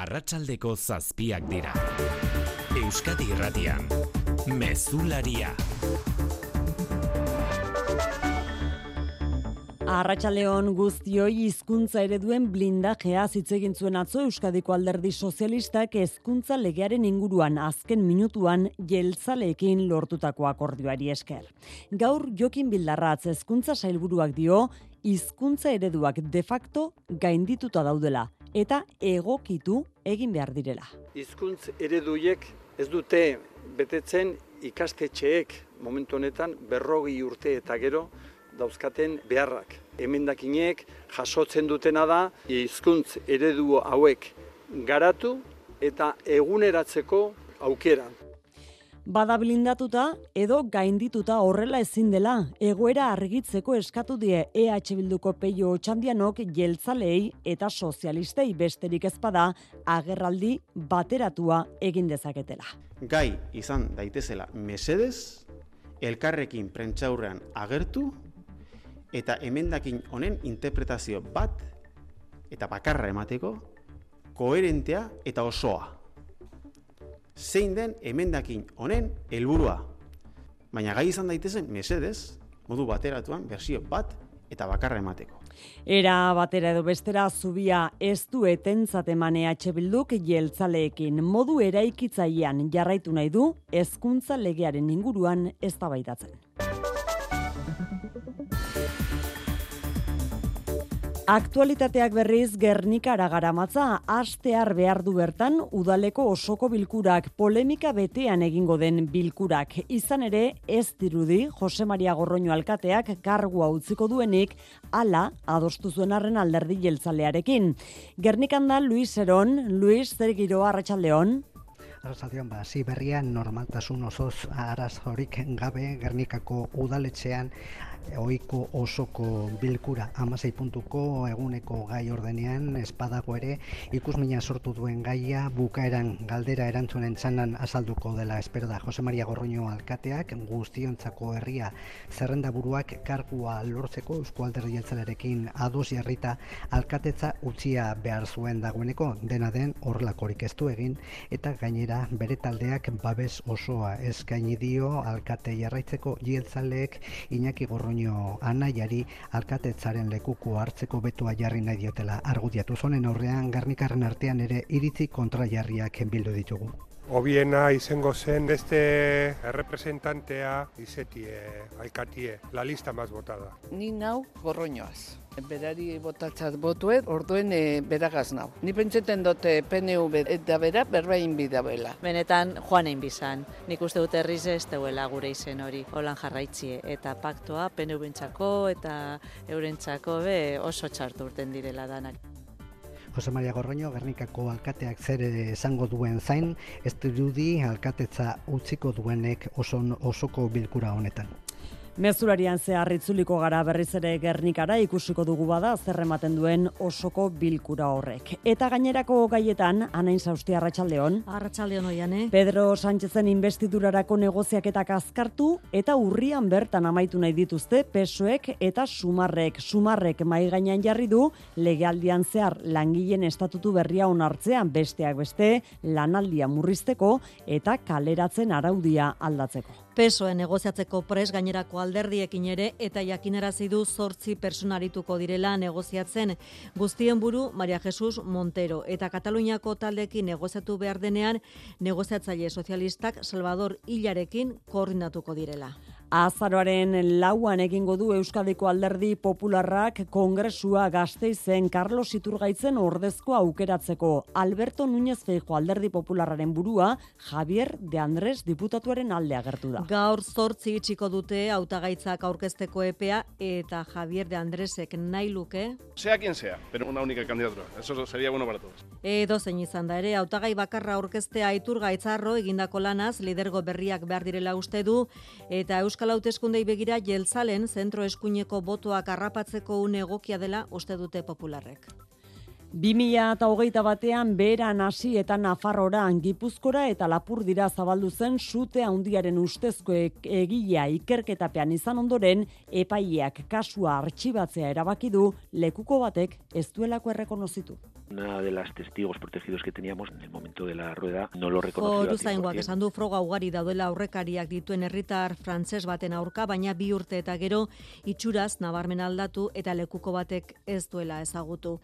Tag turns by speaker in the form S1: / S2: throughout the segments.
S1: arratsaldeko zazpiak dira. Euskadi irratian, mezularia.
S2: Arratxaleon guztioi hizkuntza ereduen blindajea hitz egin zuen atzo Euskadiko Alderdi Sozialistak hezkuntza legearen inguruan azken minutuan jeltzaleekin lortutako akordioari esker. Gaur Jokin Bildarratz hezkuntza sailburuak dio hizkuntza ereduak de facto gaindituta daudela eta egokitu egin behar direla.
S3: Hizkuntz ereduiek ez dute betetzen ikastetxeek momentu honetan berrogi urte eta gero dauzkaten beharrak. Hemendakinek jasotzen dutena da hizkuntz eredu hauek garatu eta eguneratzeko aukera.
S2: Bada blindatuta edo gaindituta horrela ezin dela egoera argitzeko eskatu die EH Bilduko peio txandianok jeltzalei eta sozialistei besterik ezpada agerraldi bateratua egin dezaketela.
S4: Gai izan daitezela mesedez, elkarrekin prentxaurrean agertu eta emendakin honen interpretazio bat eta bakarra emateko koherentea eta osoa. Zein den emendakin honen helburua. Baina gai izan daitezen mesedez, modu bateratuan bersio bat eta bakarra emateko.
S2: Era batera edo bestera zubia ez du etentzat emane bilduk jeltzaleekin modu eraikitzailean jarraitu nahi du hezkuntza legearen inguruan eztabaidatzen. Aktualitateak berriz Gernikara garamatza astear behar du bertan udaleko osoko bilkurak polemika betean egingo den bilkurak. Izan ere ez dirudi Jose Maria Gorroño alkateak kargua utziko duenik ala adostu zuen arren alderdi jeltzalearekin. Gernikan da Luis Eron, Luis zer giro arratsaldeon.
S5: Arrasaldeon ba, si berrian normaltasun osoz arazorik gabe Gernikako udaletxean ohiko osoko bilkura amasei puntuko eguneko gai ordenean espadago ere ikusmina sortu duen gaia bukaeran galdera erantzunen txanan azalduko dela. Espero da Jose Maria Gorroño alkateak guztiontzako herria zerrenda buruak kargua lortzeko Eusko Alderdi Jeltzalearekin ados jarrita alkatetza utzia behar zuen dagoeneko. Dena den horrelakorik ez egin eta gainera bere taldeak babes osoa eskaini dio alkate jarraitzeko jeltzaleek Iñaki Gorroño Antonio Anaiari alkatetzaren lekuko hartzeko betua jarri nahi diotela argudiatu zonen aurrean garnikarren artean ere iritzi kontrajarriak bildu ditugu.
S6: Obiena izango zen beste representantea izetie, alkatie, la lista maz botada.
S7: Ni nau gorroñoaz berari botatzat botuet, orduen e, beragaz nau. Ni pentseten dute PNV eta bera berbain bidabela.
S8: Benetan joan egin bizan. Nik uste dut herriz ez deuela gure izen hori. Holan jarraitzie eta paktoa PNV eta eurentzako be oso txartu urten direla danak.
S5: Jose Maria Gorroño, Gernikako alkateak zer esango duen zain, ez dirudi alkatetza utziko duenek oso, osoko bilkura honetan.
S2: Mezularian zehar itzuliko gara berriz ere gernikara ikusiko dugu bada zer ematen duen osoko bilkura horrek. Eta gainerako gaietan, anain zaustia Arratxaldeon.
S9: Arratxaldeon oian, eh?
S2: Pedro Sánchezen investidurarako negoziaketak azkartu eta urrian bertan amaitu nahi dituzte pesoek eta sumarrek. Sumarrek mai gainean jarri du legealdian zehar langileen estatutu berria onartzean besteak beste lanaldia murrizteko eta kaleratzen araudia aldatzeko.
S9: Pesoen negoziatzeko pres gainerako alderdiekin ere eta jakinarazi du zortzi personarituko direla negoziatzen. Guztien buru Maria Jesus Montero eta Kataluniako taldekin negoziatu behar denean negoziatzaile sozialistak Salvador Ilarekin koordinatuko direla.
S2: Azaroaren lauan egingo du Euskadiko alderdi popularrak kongresua gazteizen Carlos Iturgaitzen ordezko aukeratzeko. Alberto Núñez Feijo alderdi popularraren burua Javier de Andrés diputatuaren alde agertu da.
S9: Gaur zortzi itxiko dute hautagaitzak aurkezteko epea eta Javier de Andresek nahi luke.
S10: Sea quien sea, pero una única candidatura. Eso sería bueno para todos.
S9: Edo zein izan da ere, hautagai bakarra aurkeztea Iturgaitzarro egindako lanaz lidergo berriak behar direla uste du eta Euskal Euskal Hauteskundei begira jeltzalen zentro eskuineko botoak harrapatzeko une egokia dela uste dute popularrek.
S2: 2000 eta hogeita batean beran hasi eta Nafarrora Gipuzkora eta Lapur dira zabaldu zen sute handiaren ustezko egilea ikerketapean izan ondoren epaileak kasua artxibatzea erabaki du lekuko batek ez duelako errekonozitu.
S11: Una de las testigos protegidos que teníamos en el momento de la rueda no lo reconoció.
S9: Foru zaingoak esan du froga ugari daudela aurrekariak dituen herritar frantses baten aurka, baina bi urte eta gero itxuraz nabarmen aldatu eta lekuko batek ez duela ezagutu.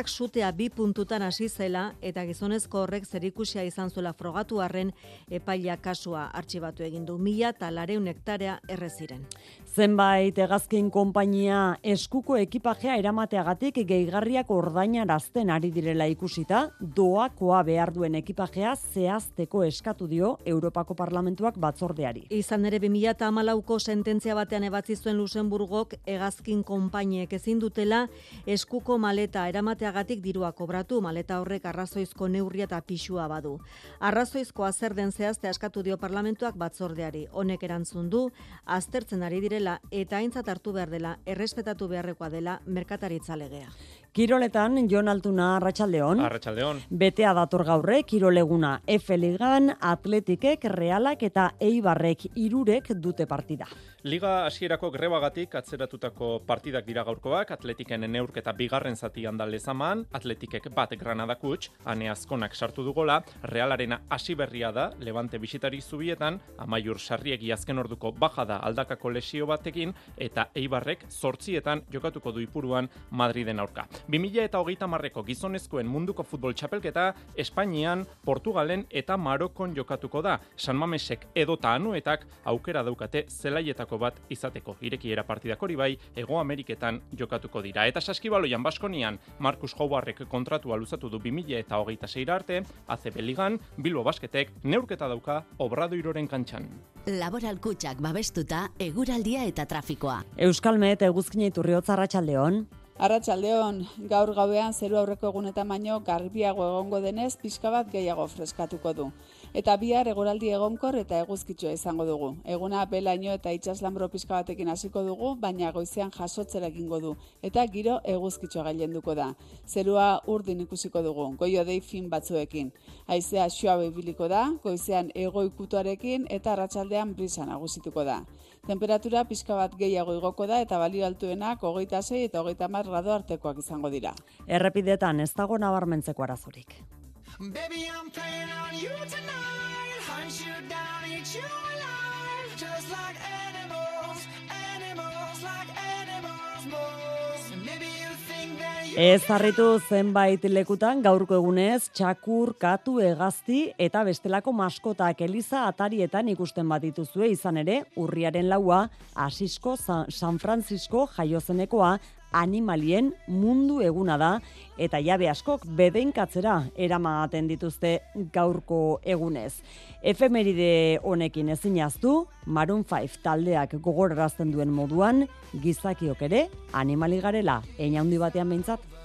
S9: Ikerketak sutea bi puntutan hasi zela eta gizonezko horrek zerikusia izan zuela frogatu arren epaila kasua artxibatu egin du. Mila eta lareun hektarea erreziren.
S2: Zenbait hegazkin konpainia eskuko ekipajea eramateagatik gehigarriak ordainarazten ari direla ikusita, doakoa behar duen ekipajea zehazteko eskatu dio Europako Parlamentuak batzordeari.
S9: Izan ere 2008ko sententzia batean ebatzi zuen Luxemburgok hegazkin konpainiek ezin dutela eskuko maleta eramateagatik dirua kobratu maleta horrek arrazoizko neurria eta pixua badu. Arrazoizkoa zer den zehazte askatu dio parlamentuak batzordeari. Honek erantzun du, aztertzen ari direla eta aintzat hartu behar dela, errespetatu beharrekoa dela merkataritza legea.
S2: Kiroletan, Jon Altuna, Arratxaldeon.
S12: Arratxaldeon.
S2: Betea dator gaurre, Kiroleguna F Ligan, Atletikek, Realak eta Eibarrek irurek dute partida.
S12: Liga hasierako grebagatik atzeratutako partidak dira gaurkoak, Atletiken neurketa bigarren zati handal lezaman, Atletikek bat Granadak utx, ane azkonak sartu dugola, Realarena hasi berria da, Levante bisitari zubietan, amaiur sarriegi azken orduko bajada aldakako lesio batekin, eta Eibarrek zortzietan jokatuko du ipuruan Madriden aurka. 2000 eta hogeita marreko gizonezkoen munduko futbol txapelketa, Espainian, Portugalen eta Marokon jokatuko da. San Mamesek edota anuetak aukera daukate zelaietako bat izateko. Irekiera partidak hori bai, Ego Ameriketan jokatuko dira. Eta saskibaloian Baskonian, Markus Houarrek kontratua luzatu du 2000 eta hogeita zeira arte, ACB Ligan, Bilbo Basketek neurketa dauka obradoiroren kantxan.
S13: Laboral kutsak babestuta, eguraldia eta trafikoa.
S2: Euskalmet eguzkine iturriotza Arratxaldeon.
S14: Arratxaldeon, gaur gauean zeru aurreko egunetan baino garbiago egongo denez pixka bat gehiago freskatuko du. Eta bihar eguraldi egonkor eta eguzkitsua izango dugu. Eguna belaino eta itxaslambro pixka batekin hasiko dugu, baina goizean jasotzera egingo du. Eta giro eguzkitsua gailenduko da. Zerua urdin ikusiko dugu, goio dei fin batzuekin. Haizea xua biliko da, goizean ego ikutuarekin eta arratsaldean brisa nagusituko da. Temperatura pixka bat gehiago igoko da eta balio altuenak hogeita sei eta hogeita mar grado artekoak izango dira.
S2: Errepidetan ez dago nabarmentzeko arazorik.
S15: Baby, I'm playing on you tonight. Hunt you down, eat you alive. Just like animals, animals, like animals most. Maybe you think that you
S2: Ez harritu zenbait lekutan gaurko egunez txakur, katu, egazti eta bestelako maskotak Eliza atarietan ikusten bat dituzue izan ere urriaren laua Asisko San Francisco jaiozenekoa animalien mundu eguna da eta jabe askok bedenkatzera eramaten dituzte gaurko egunez. Efemeride honekin ezinaztu, Maroon 5 taldeak gogorarazten duen moduan, gizakiok ere animali garela, eina handi batean behintzat.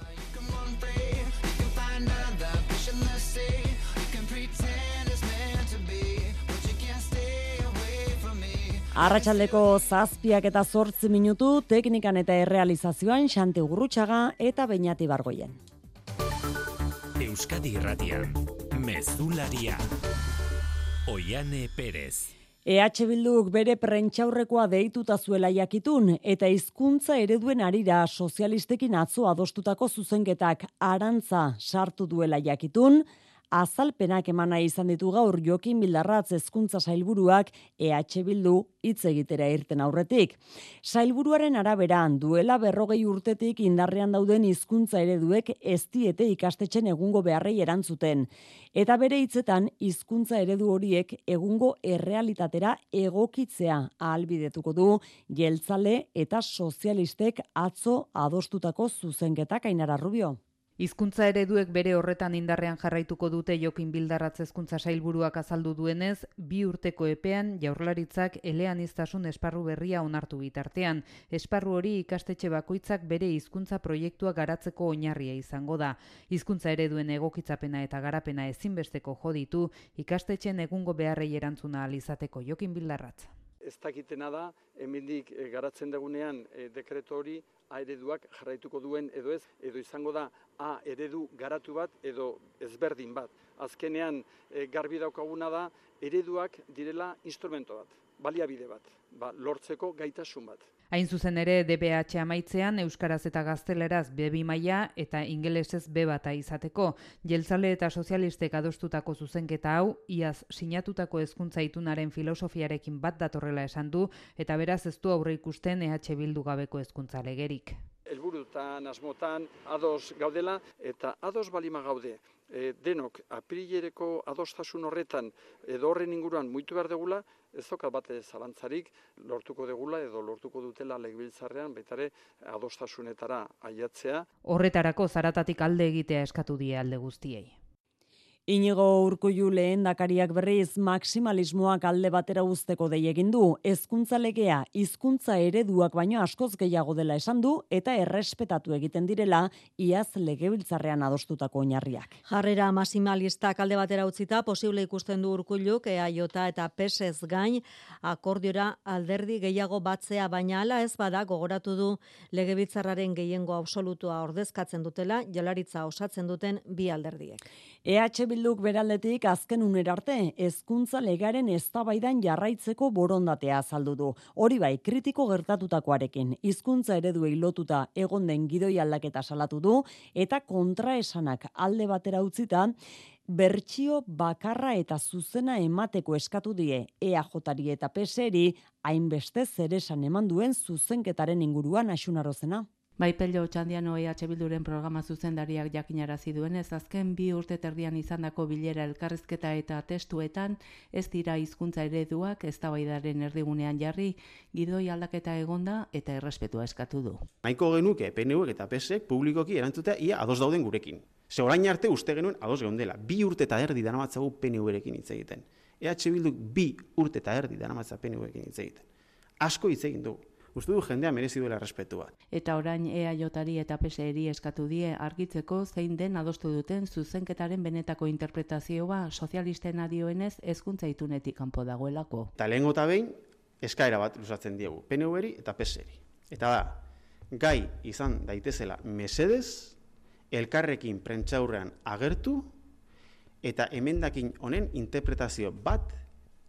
S2: Arratxaldeko zazpiak eta zortzi minutu, teknikan eta errealizazioan Xante Gurrutxaga eta Beñati Bargoien.
S1: Euskadi Irratian, Mezularia. Oiane Perez.
S2: EH Bilduk bere prentxaurrekoa deituta zuela jakitun eta hizkuntza ereduen arira sozialistekin atzo adostutako zuzenketak arantza sartu duela jakitun, azalpenak emana izan ditu gaur Jokin Bildarratz hezkuntza sailburuak EH Bildu hitz egitera irten aurretik. Sailburuaren araberan duela berrogei urtetik indarrean dauden hizkuntza ereduek ez diete ikastetxen egungo beharrei erantzuten. Eta bere hitzetan hizkuntza eredu horiek egungo errealitatera egokitzea ahalbidetuko du jeltzale eta sozialistek atzo adostutako zuzenketak ainara rubio.
S16: Hizkuntza ereduek bere horretan indarrean jarraituko dute Jokin Bildarratz hezkuntza sailburuak azaldu duenez, bi urteko epean jaurlaritzak eleaniztasun esparru berria onartu bitartean. Esparru hori ikastetxe bakoitzak bere hizkuntza proiektua garatzeko oinarria izango da. Hizkuntza ereduen egokitzapena eta garapena ezinbesteko joditu ikastetxen egungo beharrei erantzuna alizateko Jokin Bildarratz.
S3: Ez dakitena da, hemendik eh, garatzen dagunean eh, dekreto hori A ereduak jarraituko duen edo ez, edo izango da A eredu garatu bat edo ezberdin bat. Azkenean eh, garbi daukaguna da, ereduak direla instrumento bat, baliabide bat, ba, lortzeko gaitasun bat.
S16: Hain zuzen ere DBH amaitzean euskaraz eta gazteleraz B2 maila eta ingelesez B bata izateko. Jeltzale eta sozialistek adostutako zuzenketa hau iaz sinatutako hezkuntza itunaren filosofiarekin bat datorrela esan du eta beraz ez du aurre ikusten EH Bildu gabeko hezkuntza legerik.
S3: helburutan, asmotan, ados gaudela, eta ados balima gaude, e, denok aprilereko adostasun horretan edo horren inguruan muitu behar degula, ez dokat bate zalantzarik lortuko degula edo lortuko dutela legebiltzarrean baitare adostasunetara aiatzea.
S16: Horretarako zaratatik alde egitea eskatu die alde guztiei.
S2: Inigo Urkullu lehendakariak berriz maximalismoak alde batera uzteko dei egin du. Hezkuntza legea hizkuntza ereduak baino askoz gehiago dela esan du eta errespetatu egiten direla iaz legebiltzarrean adostutako oinarriak.
S9: Jarrera maximalistak alde batera utzita posible ikusten du Urkulluk EAJ eta PSez gain akordiora alderdi gehiago batzea baina hala ez bada gogoratu du legebiltzarraren gehiengo absolutua ordezkatzen dutela jalaritza osatzen duten bi alderdiek.
S2: EH Bilduk beraldetik azken unera arte hezkuntza legaren eztabaidan jarraitzeko borondatea azaldu du. Hori bai, kritiko gertatutakoarekin hizkuntza ereduei lotuta egon den gidoi aldaketa salatu du eta kontraesanak alde batera utzita bertsio bakarra eta zuzena emateko eskatu die EAJari eta PSeri hainbeste zeresan eman duen zuzenketaren inguruan asunarozena.
S17: Bai Pello Txandiano EH Bilduren programa zuzendariak jakinarazi duenez azken bi urte terdian izandako bilera elkarrizketa eta testuetan ez dira hizkuntza ereduak eztabaidaren erdigunean jarri gidoi aldaketa egonda eta errespetua eskatu du.
S4: Nahiko genuke PNUek eta PSek publikoki erantzutea ia ados dauden gurekin. Ze orain arte uste genuen ados geundela. Bi urte eta erdi daramatzagu PNUerekin hitz egiten. EH Bilduk bi urte eta erdi daramatza PNUekin hitz egiten. Asko hitz egin dugu. Uste du jendea merezi duela respetua.
S17: Eta orain EAJari eta PSeri eskatu die argitzeko zein den adostu duten zuzenketaren benetako interpretazioa sozialisten adioenez hezkuntza itunetik kanpo dagoelako.
S4: Eta lehengo eta behin, eskaera bat luzatzen diegu, PNUeri eta PSeri. Eta da, gai izan daitezela mesedez, elkarrekin prentxaurrean agertu, eta emendakin honen interpretazio bat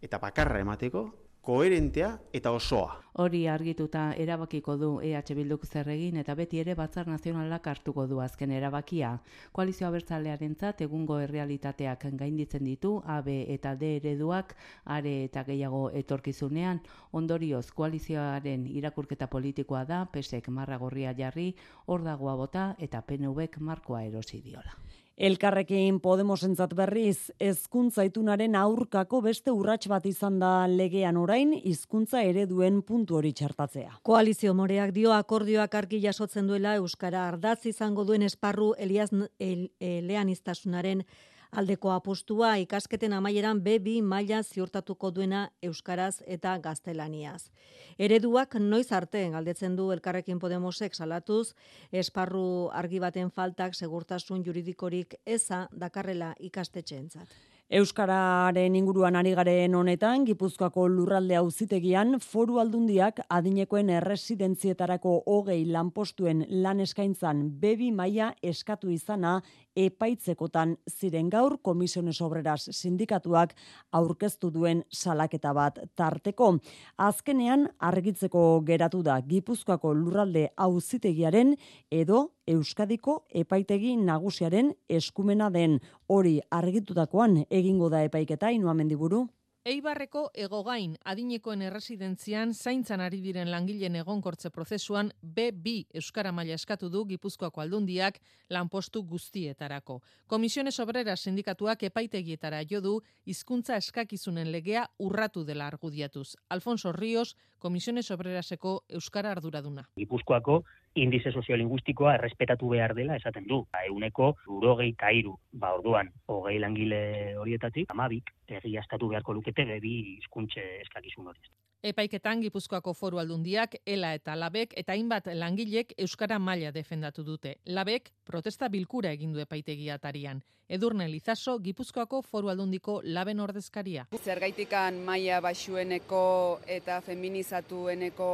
S4: eta bakarra emateko, koherentea eta osoa.
S17: Hori argituta erabakiko du EH Bilduk zer egin eta beti ere Batzar Nazionalak hartuko du azken erabakia. Koalizio abertzalearentzat egungo errealitateak gainditzen ditu AB eta D ereduak are eta gehiago etorkizunean. Ondorioz koalizioaren irakurketa politikoa da PSek marra gorria jarri, hor dagoa bota eta PNVek markoa erosi diola.
S2: Elkarrekin Podemosentzat berriz, hezkuntza itunaren aurkako beste urrats bat izan da legean orain hizkuntza ereduen puntu hori txertatzea.
S9: Koalizio moreak dio akordioak argi jasotzen duela Euskara ardatz izango duen esparru Elias el, eleaniztasunaren aldeko apostua ikasketen amaieran B2 maila ziurtatuko duena euskaraz eta gaztelaniaz. Ereduak noiz arte galdetzen du elkarrekin Podemosek salatuz, esparru argi baten faltak segurtasun juridikorik eza dakarrela ikastetxeentzat.
S2: Euskararen inguruan ari garen honetan, Gipuzkoako lurralde auzitegian foru aldundiak adinekoen erresidentzietarako hogei lanpostuen lan eskaintzan bebi maila eskatu izana epaitzekotan ziren gaur komisiones obreras sindikatuak aurkeztu duen salaketa bat tarteko. Azkenean argitzeko geratu da Gipuzkoako lurralde auzitegiaren edo Euskadiko epaitegi nagusiaren eskumena den hori argitutakoan egingo da epaiketa inua mendiburu.
S18: Eibarreko egogain adinekoen erresidentzian zaintzan ari diren langileen egonkortze prozesuan B2 Euskara maila eskatu du Gipuzkoako aldundiak lanpostu guztietarako. Komisiones Obreras sindikatuak epaitegietara jo du hizkuntza eskakizunen legea urratu dela argudiatuz. Alfonso Ríos, Komisiones Obreraseko Euskara arduraduna.
S19: Gipuzkoako indize soziolinguistikoa errespetatu behar dela esaten du. Ba, euneko urogei tairu, ba orduan, hogei langile horietatik, amabik, egiaztatu beharko lukete bebi hizkuntze eskakizun hori.
S18: Epaiketan Gipuzkoako Foru Aldundiak, ELA eta Labek eta hainbat langilek euskara maila defendatu dute. Labek protesta bilkura egin du epaitegia atarian. Edurne Lizaso Gipuzkoako Foru Aldundiko Laben ordezkaria.
S20: Zergaitikan maila baxueneko eta feminizatueneko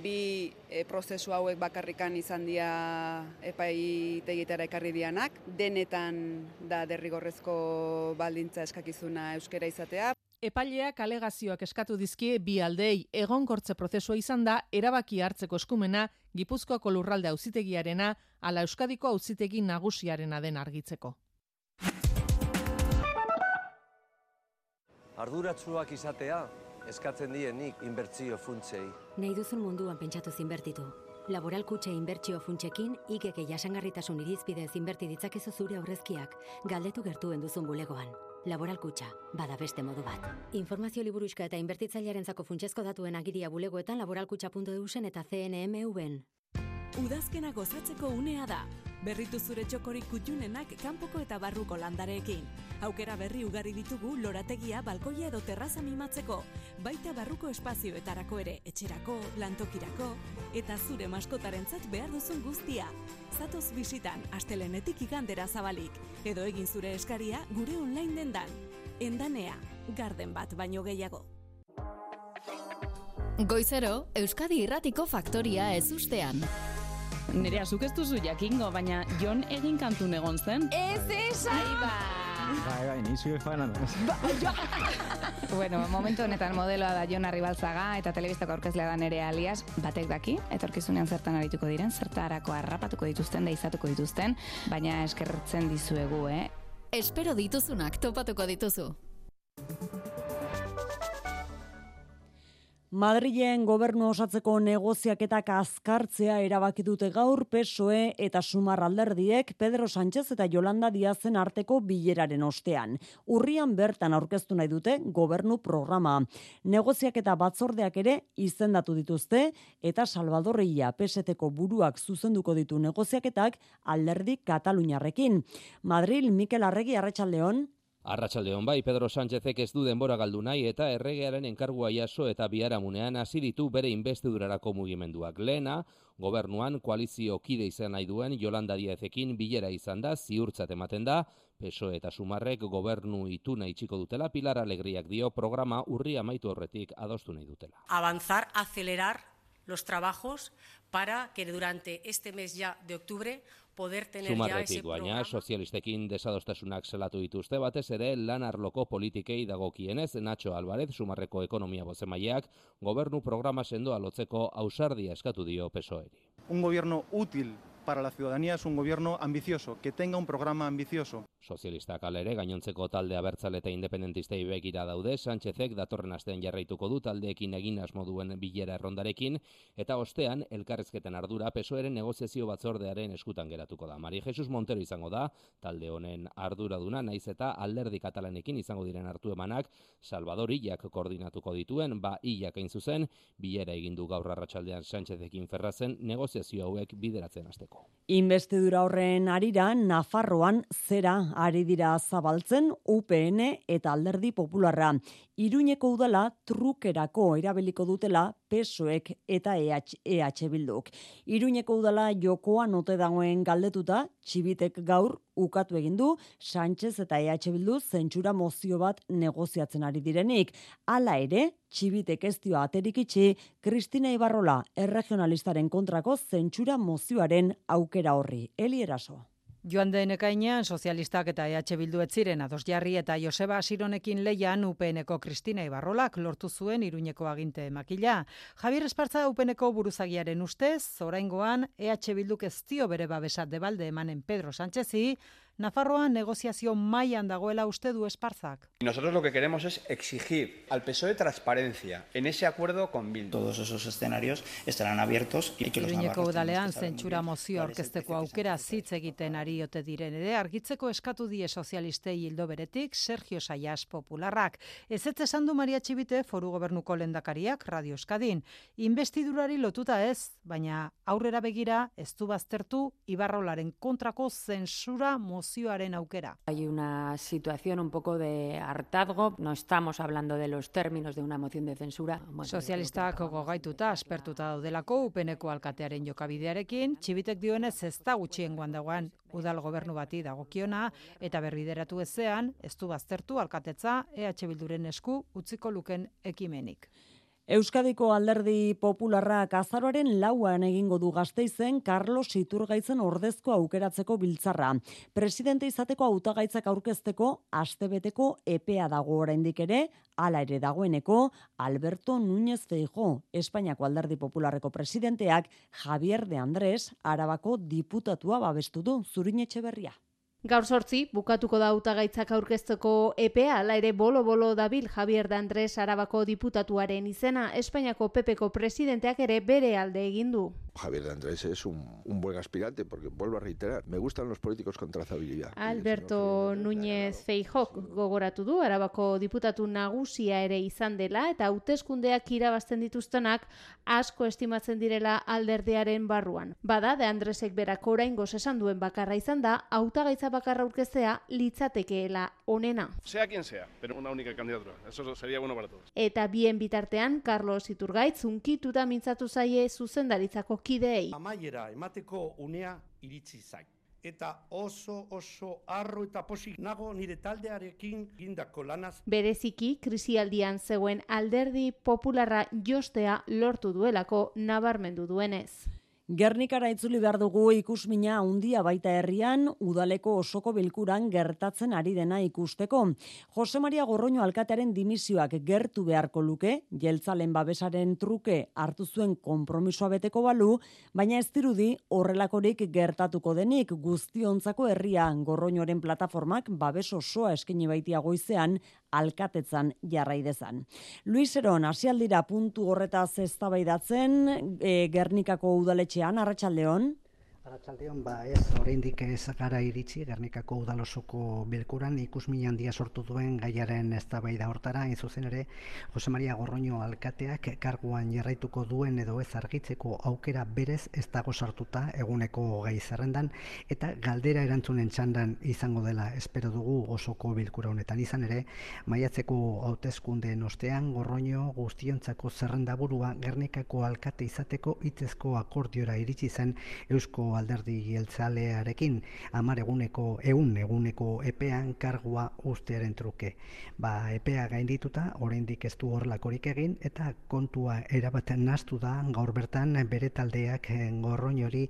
S20: bi e, prozesu hauek bakarrikan izan dira epaitegietara ekarri dianak. Denetan da derrigorrezko baldintza eskakizuna euskera izatea.
S18: Epaileak alegazioak eskatu dizkie bi aldei egonkortze prozesua izan da erabaki hartzeko eskumena Gipuzkoako lurralde auzitegiarena ala Euskadiko auzitegi nagusiarena den argitzeko.
S21: Arduratsuak izatea eskatzen dienik inbertsio funtsei.
S22: Nahi duzun munduan pentsatuz inbertitu. Laboral kutxe inbertsio funtsekin, ikeke jasangarritasun irizpidez inberti ditzakezu zure aurrezkiak, galdetu gertuen duzun bulegoan. Laboral kutxa, bada beste modu bat. Informazio liburuxka eta inbertitzailearen zako funtsezko datuen agiria bulegoetan laboralkutxa.eusen eta CNMV-en.
S7: Udazkena gozatzeko unea da. Berritu zure txokorik kutxunenak kanpoko eta barruko landareekin. Aukera berri ugari ditugu lorategia, balkoia edo terraza mimatzeko. Baita barruko espazioetarako ere, etxerako, lantokirako, eta zure maskotarentzat behar duzun guztia. Zatoz bisitan, astelenetik igandera zabalik. Edo egin zure eskaria gure online dendan. Endanea, garden bat baino gehiago.
S23: Goizero, Euskadi Irratiko Faktoria ez ustean.
S24: Nerea, zuk ez duzu jakingo, baina Jon egin kantun egon zen.
S23: Ez esan!
S25: Bai, bai, ni zure fana naz.
S24: Bueno, momentu honetan modeloa da Jon Arribalzaga eta telebistako aurkezlea da Nerea alias, batek daki, etorkizunean zertan arituko diren, zertarako harrapatuko dituzten da izatuko dituzten, baina eskertzen dizuegu, eh?
S23: Espero dituzunak topatuko dituzu.
S2: Madrilen gobernu osatzeko negoziaketak azkartzea erabaki dute gaur PSOE eta Sumar alderdiek Pedro Sánchez eta Yolanda Diazen arteko bileraren ostean. Urrian bertan aurkeztu nahi dute gobernu programa. Negoziaketa batzordeak ere izendatu dituzte eta Salvador Illa PSTko buruak zuzenduko ditu negoziaketak alderdi Kataluniarrekin. Madril Mikel Arregi Arratsaldeon
S26: Arratsaldeon bai, Pedro Sánchezek ez du denbora galdu nahi eta erregearen enkargua jaso eta biharamunean hasi ditu bere investidurarako mugimenduak. Lehena, gobernuan koalizio kide izan nahi duen Yolanda Diazekin bilera izan da, ziurtzat ematen da, PSOE eta Sumarrek gobernu ituna itxiko dutela, Pilar Alegriak dio programa urria amaitu horretik adostu nahi dutela.
S27: avanzar, acelerar los trabajos para que durante este mes ya de octubre poder tener ya ese
S26: Sumarretik baina, sozialistekin desadostasunak zelatu dituzte batez ere lan arloko politikei dagokienez Nacho Alvarez Sumarreko ekonomia bozemaileak gobernu programa sendoa lotzeko ausardia eskatu dio PSOEri.
S28: Un gobierno útil para la ciudadanía es un gobierno ambicioso, que tenga un programa ambicioso.
S26: Sozialistak alere gainontzeko talde abertzale eta independentistei begira daude, Sánchezek datorren astean jarraituko du taldeekin egin asmo duen bilera errondarekin, eta ostean elkarrezketen ardura pesoeren negoziazio batzordearen eskutan geratuko da. Mari Jesus Montero izango da, talde honen arduraduna, naiz eta alderdi katalanekin izango diren hartu emanak, Salvador Illak koordinatuko dituen, ba Illak hain zuzen, bilera egin du gaur arratsaldean Sánchezekin ferrazen negoziazio hauek bideratzen hasteko.
S2: Investidura horren arira, Nafarroan zera ari dira zabaltzen UPN eta alderdi popularra. Iruñeko udala trukerako erabiliko dutela PSOek eta EH, EH Bilduk. Iruñeko udala jokoan ote dagoen galdetuta, txibitek gaur ukatu egin du Sánchez eta EH Bildu zentsura mozio bat negoziatzen ari direnik. Hala ere, txibitek ez dio aterik itxi Kristina Ibarrola erregionalistaren kontrako zentsura mozioaren aukera horri. Eli eraso.
S29: Joan den ekainean, sozialistak eta EH Bildu ez ziren ados jarri eta Joseba Asironekin leian UPNeko Kristina Ibarrolak lortu zuen iruñeko aginte makila. Javier Espartza UPNeko buruzagiaren ustez, oraingoan EH Bilduk ez dio bere babesat debalde emanen Pedro Sánchezi, Nafarroan negoziazio mailan dagoela uste du Esparzak.
S30: Nosotros lo que queremos es exigir al PSOE transparencia en ese acuerdo con Bildu.
S31: Todos esos escenarios estarán abiertos y que los
S29: Iruñeko udalean zentsura mozio aurkezteko aukera zitz egiten ari ote diren ere argitzeko eskatu die sozialistei hildo beretik Sergio Saias popularrak. Ez ez esan du Maria Txibite foru gobernuko lendakariak Radio Euskadin. Investidurari lotuta ez, baina aurrera begira ez du baztertu Ibarrolaren kontrako zensura mozioaren aukera.
S32: Hay una situación un poco de hartazgo, no estamos hablando de los términos de una moción de censura. Bueno,
S29: Sozialistak gogaituta aspertuta daudelako upeneko alkatearen jokabidearekin, txibitek dioenez ez da gutxiengoan dagoen udal gobernu bati dagokiona eta berbideratu ezean ez du baztertu alkatetza EH Bilduren esku utziko luken ekimenik.
S2: Euskadiko alderdi popularrak azaroaren lauan egingo du gazteizen Carlos Iturgaitzen ordezko aukeratzeko biltzarra. Presidente izateko hautagaitzak aurkezteko astebeteko epea dago oraindik ere, hala ere dagoeneko Alberto Núñez Feijo, Espainiako alderdi popularreko presidenteak Javier de Andrés, Arabako diputatua babestu du, zurin etxe berria.
S33: Gaur sortzi, bukatuko da hautagaitzak aurkezteko EPA, ala ere bolo-bolo dabil Javier de Andrés Arabako diputatuaren izena, Espainiako PPko presidenteak ere bere alde egin du.
S34: Javier de Andrés es un, un, buen aspirante, porque vuelvo a reiterar, me gustan los políticos con trazabilidad.
S33: Alberto Núñez Feijok gogoratu du, arabako diputatu nagusia ere izan dela, eta hauteskundeak irabazten dituztenak asko estimatzen direla alderdearen barruan. Bada, de Andresek berak orain esan duen bakarra izan da, hautagaitza bakarra urkeztea litzatekeela onena.
S35: Sea quien sea, pero una única candidatura. Eso sería bueno para todos.
S33: Eta bien bitartean, Carlos Iturgaitz unkituta mintzatu zaie zuzendaritzako kideei.
S13: Amaiera emateko unea iritsi zain. Eta oso oso arro eta posik nago nire taldearekin gindako lanaz.
S33: Bereziki, krisialdian zegoen alderdi popularra jostea lortu duelako nabarmendu duenez.
S2: Gernikara itzuli behar dugu ikusmina handia baita herrian udaleko osoko bilkuran gertatzen ari dena ikusteko. Jose Maria Gorroño alkatearen dimisioak gertu beharko luke, jeltzalen babesaren truke hartu zuen konpromisoa beteko balu, baina ez dirudi horrelakorik gertatuko denik guztiontzako herrian Gorroñoren plataformak babes osoa eskeni baitia goizean alkatetzan jarrai dezan. Luis Eron, asialdira puntu horretaz eztabaidatzen e, Gernikako udaletxean, Arratxaldeon.
S5: Arratxaldeon, ba ez, oraindik ez gara iritsi, Gernikako udalosoko bilkuran ikusmin handia sortu duen gaiaren eztabaida hortara, in zuzen ere, Jose Maria Gorroño alkateak karguan jarraituko duen edo ez argitzeko aukera berez ez dago sartuta eguneko gai zerrendan, eta galdera erantzunen txandan izango dela espero dugu osoko bilkura honetan. Izan ere, maiatzeko hauteskundeen ostean Gorroño guztiontzako zerrenda burua Gernikako alkate izateko hitzezko akordiora iritsi zen Eusko alderdi jeltzalearekin amar eguneko, egun eguneko epean kargua ustearen truke. Ba, epea gaindituta, oraindik ez du horrelakorik egin, eta kontua erabaten naztu da, gaur bertan bere taldeak gorroin hori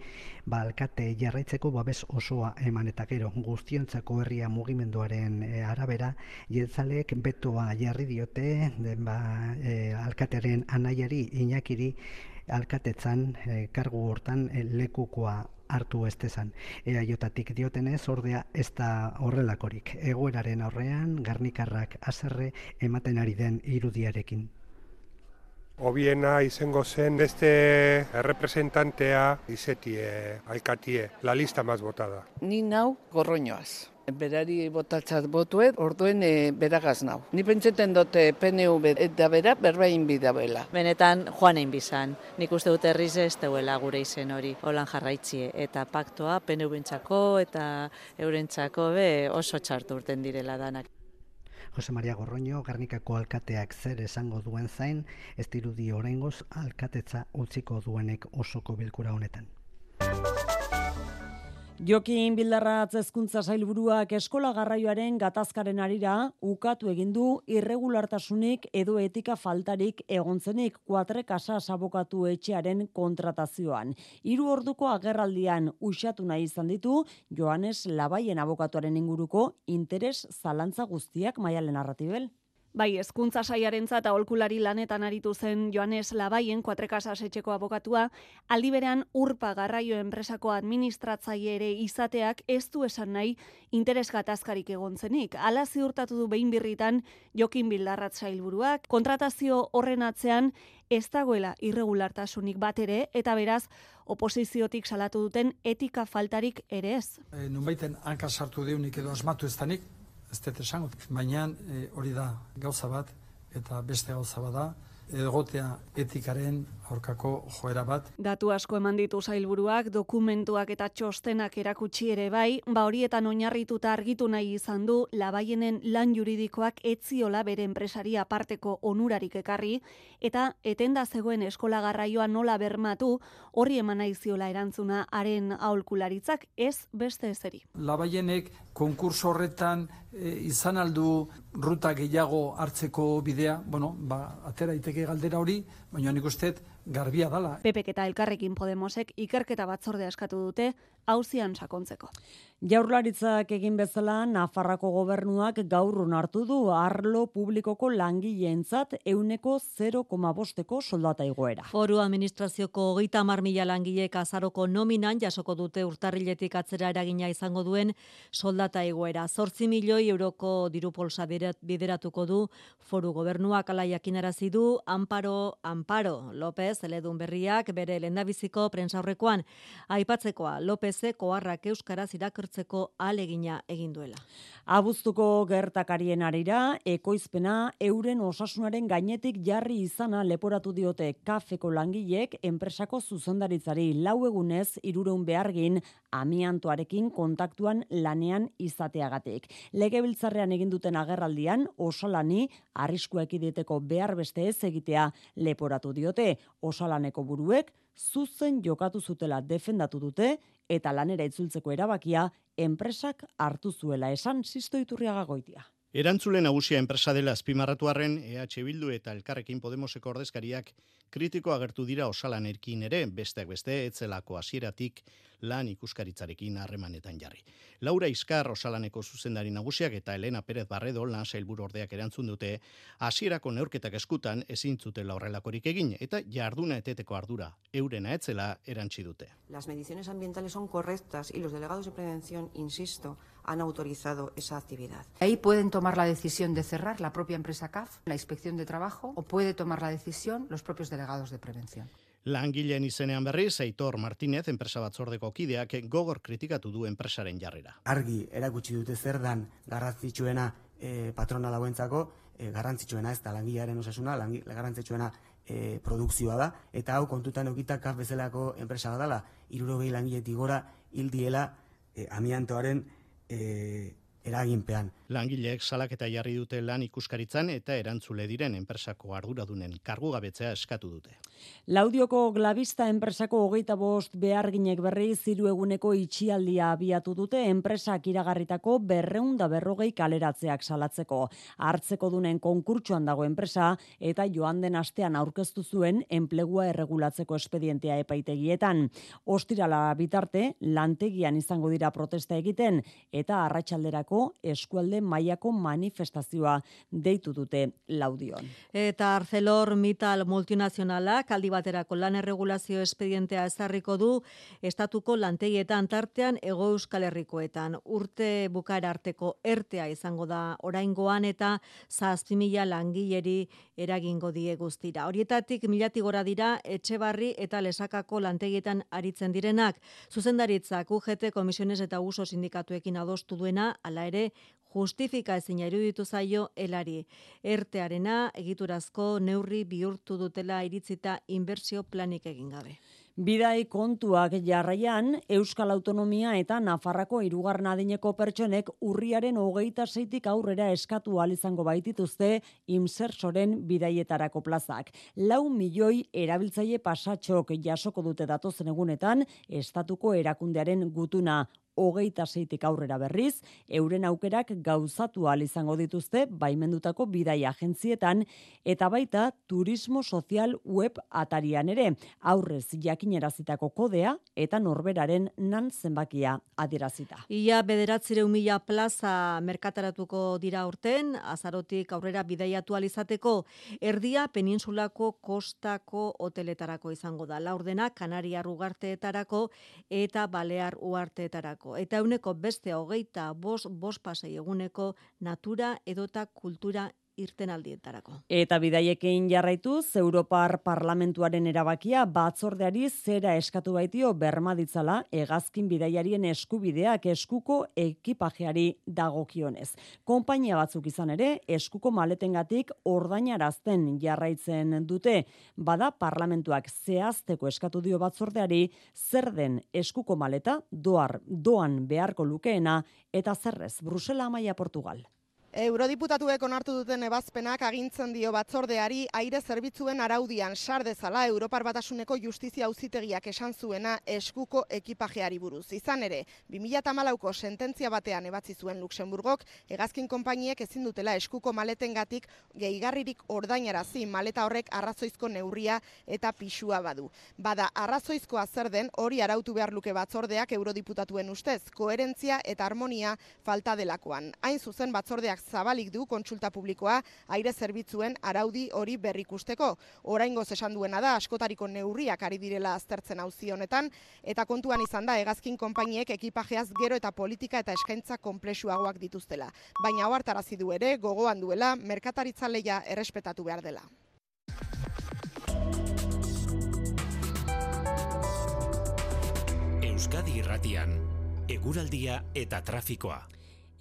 S5: ba, alkate jarraitzeko babes osoa eman eta gero guztiontzako herria mugimenduaren e, arabera, jeltzaleek betoa jarri diote, ba, e, alkatearen anaiari, inakiri, alkatetzan e, kargu hortan e, lekukoa hartu ez dezan. Eaiotatik diotenez, ordea ez da horrelakorik. Egoeraren aurrean, garnikarrak azerre ematen ari den irudiarekin.
S6: Obiena izango zen beste representantea izetie, alkatie, la lista maz botada.
S36: Ni nau gorroñoaz berari botatzat botuet, orduen e, beragaz nau. Ni pentseten dute PNV eta bera berbain bidabela.
S33: Benetan joan egin bizan. Nik uste dut herriz ez deuela gure izen hori. Holan jarraitzie eta paktoa PNV eta eurentzako be oso txartu urten direla danak.
S5: Jose Maria Gorroño, Garnikako alkateak zer esango duen zain, ez dirudi oraingoz alkatetza utziko duenek osoko bilkura honetan.
S2: Jokin bildarratz ezkuntza sailburuak eskola garraioaren gatazkaren arira ukatu egin du irregulartasunik edo etika faltarik egontzenik kuatre kasa abokatu etxearen kontratazioan. Hiru orduko agerraldian usatu nahi izan ditu Joanes Labaien abokatuaren inguruko interes zalantza guztiak maialen narratibel.
S33: Bai, ezkuntza saiarentzat eta olkulari lanetan aritu zen Joanes Labaien kuatrekasas etxeko abokatua, aldi berean urpa garraio enpresako administratzaile ere izateak ez du esan nahi interes gatazkarik egontzenik. Ala ziurtatu du behin birritan Jokin Bildarrat sailburuak, kontratazio horren atzean ez dagoela irregulartasunik bat ere, eta beraz, oposiziotik salatu duten etika faltarik ere ez.
S37: E, Nunbaiten hanka sartu deunik edo asmatu ez danik, ez dut esango, baina e, hori da gauza bat eta beste gauza bat da, egotea etikaren aurkako joera bat.
S33: Datu asko eman ditu zailburuak, dokumentuak eta txostenak erakutsi ere bai, ba horietan oinarrituta argitu nahi izan du, labaienen lan juridikoak etziola bere enpresaria aparteko onurarik ekarri, eta etenda zegoen eskola garraioa nola bermatu, horri eman nahi ziola erantzuna haren aholkularitzak ez beste ezeri.
S37: Labaienek konkurso horretan
S38: izan aldu ruta gehiago hartzeko bidea, bueno, ba, atera iteke galdera hori, baina nik uste garbia dala.
S33: Pepek eta Elkarrekin Podemosek ikerketa batzordea eskatu dute hauzian sakontzeko.
S2: Jaurlaritzak egin bezala Nafarrako gobernuak gaur hartu du arlo publikoko langileentzat euneko 0,5eko soldata igoera.
S9: Foru administrazioko hogeita mar mila langileek azaroko nominan jasoko dute urtarriletik atzera eragina izango duen soldata igoera. Zortzi milioi euroko dirupolsa bideratuko du foru gobernuak ala jakinarazi du Amparo Amparo López eledun berriak bere lendabiziko prensaurrekoan aipatzekoa Lópezek oharrak euskaraz irakurtzen lortzeko alegina egin duela.
S2: Abuztuko gertakarien arira, ekoizpena euren osasunaren gainetik jarri izana leporatu diote kafeko langilek enpresako zuzendaritzari lau egunez irureun behargin amiantoarekin kontaktuan lanean izateagatik. Legebiltzarrean egin duten agerraldian osalani arriskuak ideteko behar beste ez egitea leporatu diote osalaneko buruek zuzen jokatu zutela defendatu dute eta lanera itzultzeko erabakia enpresak hartu zuela esan sisto iturriaga goitia.
S39: Erantzule nagusia enpresa dela azpimarratuarren EH Bildu eta Elkarrekin Podemoseko ordezkariak kritiko agertu dira osalan erkin ere, besteak beste, etzelako hasieratik lan ikuskaritzarekin harremanetan jarri. Laura Iskar osalaneko zuzendari nagusiak eta Elena Pérez Barredo lan sailburu ordeak erantzun dute hasierako neurketak eskutan ezin zutela horrelakorik egin eta jarduna eteteko ardura eurena etzela erantsi dute.
S40: Las mediciones ambientales son correctas y los delegados de prevención, insisto, han autorizado esa actividad. Ahí pueden tomar la decisión de cerrar la propia empresa CAF, la inspección de trabajo, o puede tomar la decisión los propios delegados de prevención.
S39: Langileen izenean berri, Aitor Martinez, enpresa batzordeko kideak, gogor kritikatu du enpresaren jarrera.
S41: Argi, erakutsi dute zer dan garrantzitsuena e, patrona lauentzako, e, garrantzitsuena ez da langilearen osasuna, langi, garrantzitsuena e, produkzioa da, eta hau kontutan eukita kaf bezalako enpresa badala, irurogei langiletik gora hildiela e, amiantoaren e, eraginpean.
S39: Langileek salaketa jarri dute lan ikuskaritzan eta erantzule diren enpresako arduradunen kargugabetzea eskatu dute.
S2: Laudioko glabista enpresako hogeita bost beharginek berri ziru eguneko itxialdia abiatu dute enpresak iragarritako berreunda berrogei kaleratzeak salatzeko. Hartzeko dunen konkurtsuan dago enpresa eta joan den astean aurkeztu zuen enplegua erregulatzeko espedientea epaitegietan. Ostirala bitarte, lantegian izango dira protesta egiten eta arratsalderako eskualde mailako manifestazioa deitu dute laudion.
S9: Eta Arcelor Mittal multinazionalak aldi baterako lan erregulazio espedientea ezarriko du estatuko lantegietan tartean ego euskal herrikoetan. Urte bukaera arteko ertea izango da oraingoan eta zazpimila langileri eragingo die guztira. Horietatik milati gora dira etxebarri eta lesakako lantegietan aritzen direnak. Zuzendaritzak UGT komisiones eta uso sindikatuekin adostu duena, ala ere justifika ezin iruditu zaio elari. Ertearena egiturazko neurri bihurtu dutela iritzita inbertsio planik egin gabe.
S2: Bidai kontuak jarraian, Euskal Autonomia eta Nafarrako irugarren adineko pertsonek urriaren hogeita zeitik aurrera eskatu izango baitituzte imsersoren bidaietarako plazak. Lau milioi erabiltzaile pasatxok jasoko dute datozen egunetan, estatuko erakundearen gutuna hogeita zeitik aurrera berriz, euren aukerak gauzatu izango dituzte baimendutako bidai agentzietan eta baita turismo sozial web atarian ere, aurrez jakinerazitako kodea eta norberaren nan zenbakia adierazita.
S9: Ia bederatzire mila plaza merkataratuko dira urten, azarotik aurrera bidaiatu alizateko, erdia peninsulako kostako hoteletarako izango da. Laurdena, Kanaria rugarteetarako eta Balear uarteetarako eta euneko beste hogeita bos, bos pasei eguneko natura edota kultura irten aldietarako.
S2: Eta bidaiekin jarraituz, Europar Parlamentuaren erabakia batzordeari zera eskatu baitio bermaditzala egazkin bidaiarien eskubideak eskuko ekipajeari dagokionez. Konpainia batzuk izan ere, eskuko maletengatik ordainarazten jarraitzen dute, bada parlamentuak zehazteko eskatu dio batzordeari zer den eskuko maleta doar doan beharko lukeena eta zerrez Brusela Amaia Portugal.
S41: Eurodiputatuek onartu duten ebazpenak agintzen dio batzordeari aire zerbitzuen araudian sar dezala Europar Batasuneko Justizia Auzitegiak esan zuena eskuko ekipajeari buruz. Izan ere, 2014ko sententzia batean ebatzi zuen Luxemburgok hegazkin konpainiek ezin dutela eskuko maletengatik gehigarririk ordainarazi maleta horrek arrazoizko neurria eta pisua badu. Bada arrazoizkoa zer den hori arautu behar luke batzordeak eurodiputatuen ustez, koherentzia eta harmonia falta delakoan. Hain zuzen batzordeak zabalik du kontsulta publikoa aire zerbitzuen araudi hori berrikusteko. Oraingoz esan duena da askotariko neurriak ari direla aztertzen auzi honetan eta kontuan izan da hegazkin konpainiek ekipajeaz gero eta politika eta eskaintza konplexuagoak dituztela. Baina ohartarazi du ere gogoan duela merkataritza leia errespetatu behar dela.
S42: Euskadi Irratian, eguraldia eta trafikoa.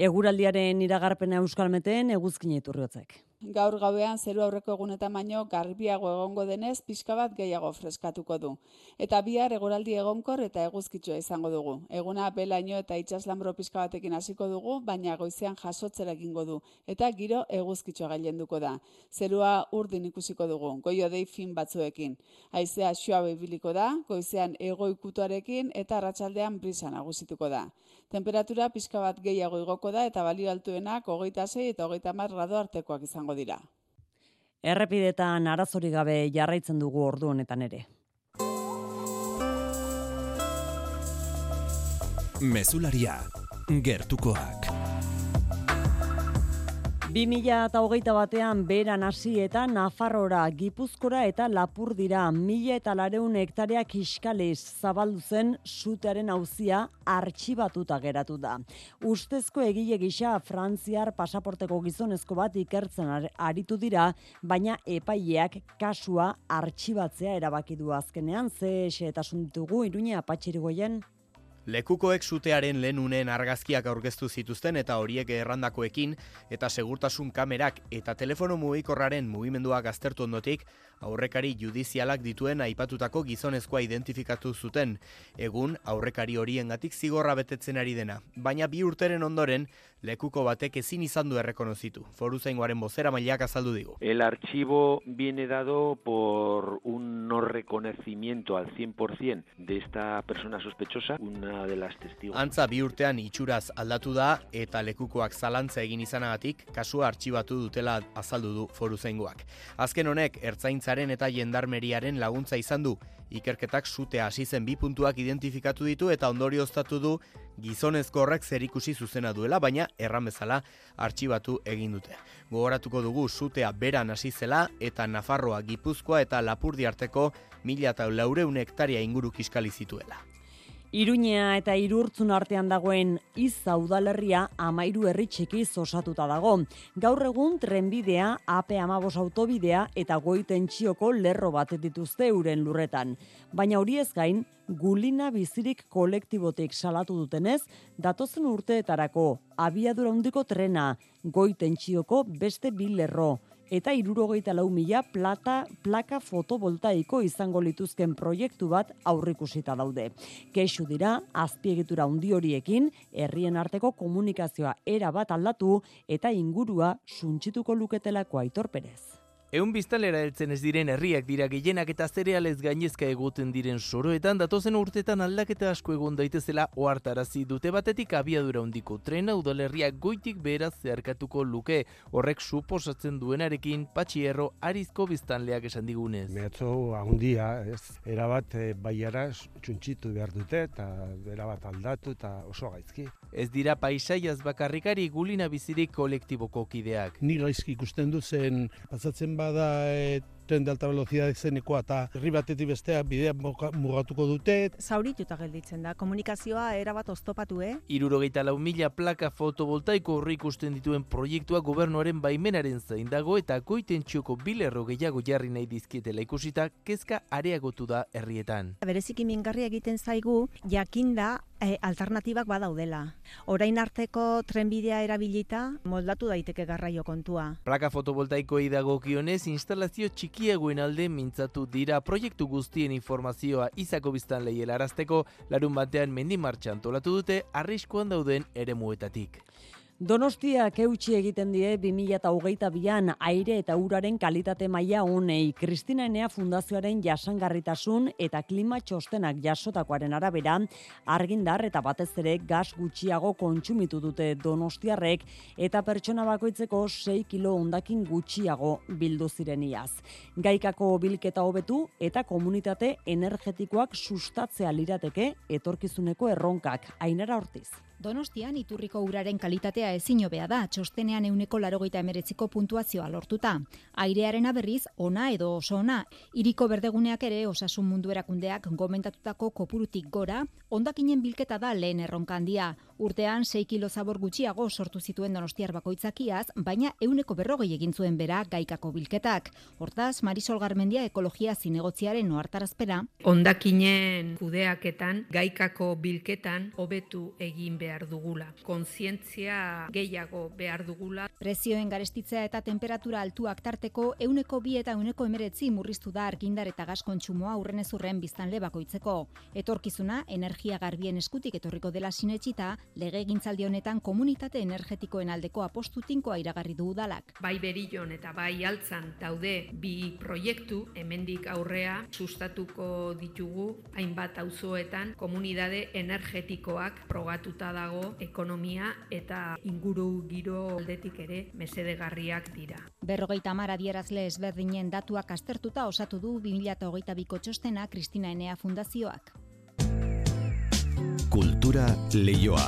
S2: Eguraldiaren iragarpena euskalmeten eguzkin iturriotzek.
S43: Gaur gauean zeru aurreko egunetan baino garbiago egongo denez pixka bat gehiago freskatuko du. Eta bihar eguraldi egonkor eta eguzkitsua izango dugu. Eguna belaino eta itxaslambro pixka batekin hasiko dugu, baina goizean jasotzera egingo du. Eta giro eguzkitsua gailenduko da. Zerua urdin ikusiko dugu, goio dei fin batzuekin. Haizea xua biliko da, goizean ego ikutuarekin eta arratsaldean brisa nagusituko da. Temperatura pixka bat gehiago igoko da eta balio altuenak hogeita sei eta hogeita mar grado artekoak izango dira.
S2: Errepidetan arazori gabe jarraitzen dugu ordu honetan ere.
S42: Mesularia, gertukoak.
S2: 2008 batean beran hasi eta Nafarrora, Gipuzkora eta Lapur dira mila eta lareun hektareak iskaliz zabaldu zen sutearen hauzia artxibatuta geratu da. Ustezko egile gisa Frantziar pasaporteko gizonezko bat ikertzen aritu dira, baina epaileak kasua artxibatzea erabaki du azkenean, ze xeetasun ditugu iruña apatxirigoien?
S39: Lekukoek sutearen lehenunen argazkiak aurkeztu zituzten eta horiek errandakoekin eta segurtasun kamerak eta telefono mugikorraren mugimenduak aztertu ondotik aurrekari judizialak dituen aipatutako gizonezkoa identifikatu zuten. Egun aurrekari horiengatik zigorra betetzen ari dena, baina bi urteren ondoren lekuko batek ezin izan du errekonozitu. Foru zaingoaren bozera mailak azaldu digu.
S44: El archivo viene dado por un no reconocimiento al 100% de esta persona sospechosa, una de las testigos.
S39: Antza bi urtean itxuraz aldatu da eta lekukoak zalantza egin izanagatik kasua artxibatu dutela azaldu du foru zaingoak. Azken honek, ertzaintzaren eta jendarmeriaren laguntza izan du, ikerketak sute hasi zen bi puntuak identifikatu ditu eta ondorioztatu du gizonezko horrek zerikusi zuzena duela, baina erran bezala artxibatu egin dute. Gogoratuko dugu sutea beran hasi zela eta Nafarroa, Gipuzkoa eta Lapurdi arteko mila eta laureun hektaria inguru kiskali zituela.
S2: Iruñea eta irurtzun artean dagoen izza udalerria amairu herri txiki osatuta dago. Gaur egun trenbidea, AP amabos autobidea eta goiten txioko lerro bat dituzte euren lurretan. Baina hori ez gain, gulina bizirik kolektibotik salatu dutenez, datozen urteetarako abiadura hondiko trena, goiten txioko beste bilerro eta irurogeita lau mila plata, plaka fotovoltaiko izango lituzken proiektu bat aurrikusita daude. Kexu dira, azpiegitura undi horiekin, herrien arteko komunikazioa era bat aldatu eta ingurua suntsituko luketelako aitorperez.
S45: Eun biztalera heltzen ez diren herriak dira gehienak eta zerealez gainezka egoten diren soroetan datozen urtetan aldaketa asko egon daitezela ohartarazi dute batetik abiadura hondiko trena udalerriak goitik beraz zeharkatuko luke horrek suposatzen duenarekin patxierro arizko biztanleak esan digunez.
S46: Mehatzo handia, ez, erabat e, baiara txuntxitu behar dute eta erabat aldatu eta oso gaizki.
S45: Ez dira paisaiaz bakarrikari gulina bizirik kolektiboko kideak.
S46: Ni gaizki ikusten du zen pasatzen bada e, tren de alta velocidad zenekoa eta herri batetik bestea bidea mugatuko dute.
S40: Zaurituta gelditzen da, komunikazioa erabat oztopatu, eh?
S45: Irurogeita lau mila plaka fotovoltaiko horri ikusten dituen proiektua gobernuaren baimenaren zain dago eta goiten txoko bilerro gehiago jarri nahi dizkietela ikusita kezka areagotu da herrietan.
S40: Berezik mingarria egiten zaigu, jakinda e, alternatibak badaudela. Orain arteko trenbidea erabilita moldatu daiteke garraio kontua.
S45: Plaka fotovoltaikoei dagokionez instalazio txikiagoen alde mintzatu dira proiektu guztien informazioa izako biztan lehielarazteko larun batean mendi martxan tolatu dute arriskoan dauden ere muetatik.
S2: Donostiak eutxi egiten die 2022an aire eta uraren kalitate maila honei. Kristina Enea Fundazioaren jasangarritasun eta klima txostenak jasotakoaren arabera, argindar eta batez ere gas gutxiago kontsumitu dute Donostiarrek eta pertsona bakoitzeko 6 kilo ondakin gutxiago bildu ziren iaz. Gaikako bilketa hobetu eta komunitate energetikoak sustatzea lirateke etorkizuneko erronkak. Ainara Ortiz.
S47: Donostian iturriko uraren kalitatea ezin hobea da, txostenean euneko larogeita emeretziko puntuazioa lortuta. Airearen berriz, ona edo oso ona, iriko berdeguneak ere osasun mundu erakundeak gomentatutako kopurutik gora, ondakinen bilketa da lehen erronka handia. Urtean 6 kilo zabor gutxiago sortu zituen donostiar bakoitzakiaz, baina euneko berrogei egin zuen bera gaikako bilketak. Hortaz, Marisol Garmendia ekologia zinegotziaren oartarazpera.
S48: Ondakinen kudeaketan, gaikako bilketan, hobetu egin behar dugula. Kontzientzia gehiago behar dugula.
S47: Prezioen garestitzea eta temperatura altuak tarteko euneko bi eta euneko emeretzi murriztu da argindar eta gas kontsumoa urrenez urren biztan lebakoitzeko. Etorkizuna, energia garbien eskutik etorriko dela sinetxita, lege gintzaldi honetan komunitate energetikoen aldeko apostutinkoa iragarri du udalak.
S48: Bai berillon eta bai altzan daude bi proiektu, hemendik aurrea sustatuko ditugu hainbat auzoetan komunidade energetikoak progatuta da dago ekonomia eta inguru giro aldetik ere mesedegarriak dira.
S47: Berrogeita mar adierazle ezberdinen datuak aztertuta osatu du 2022ko txostena Kristina Enea Fundazioak.
S49: Kultura leioa.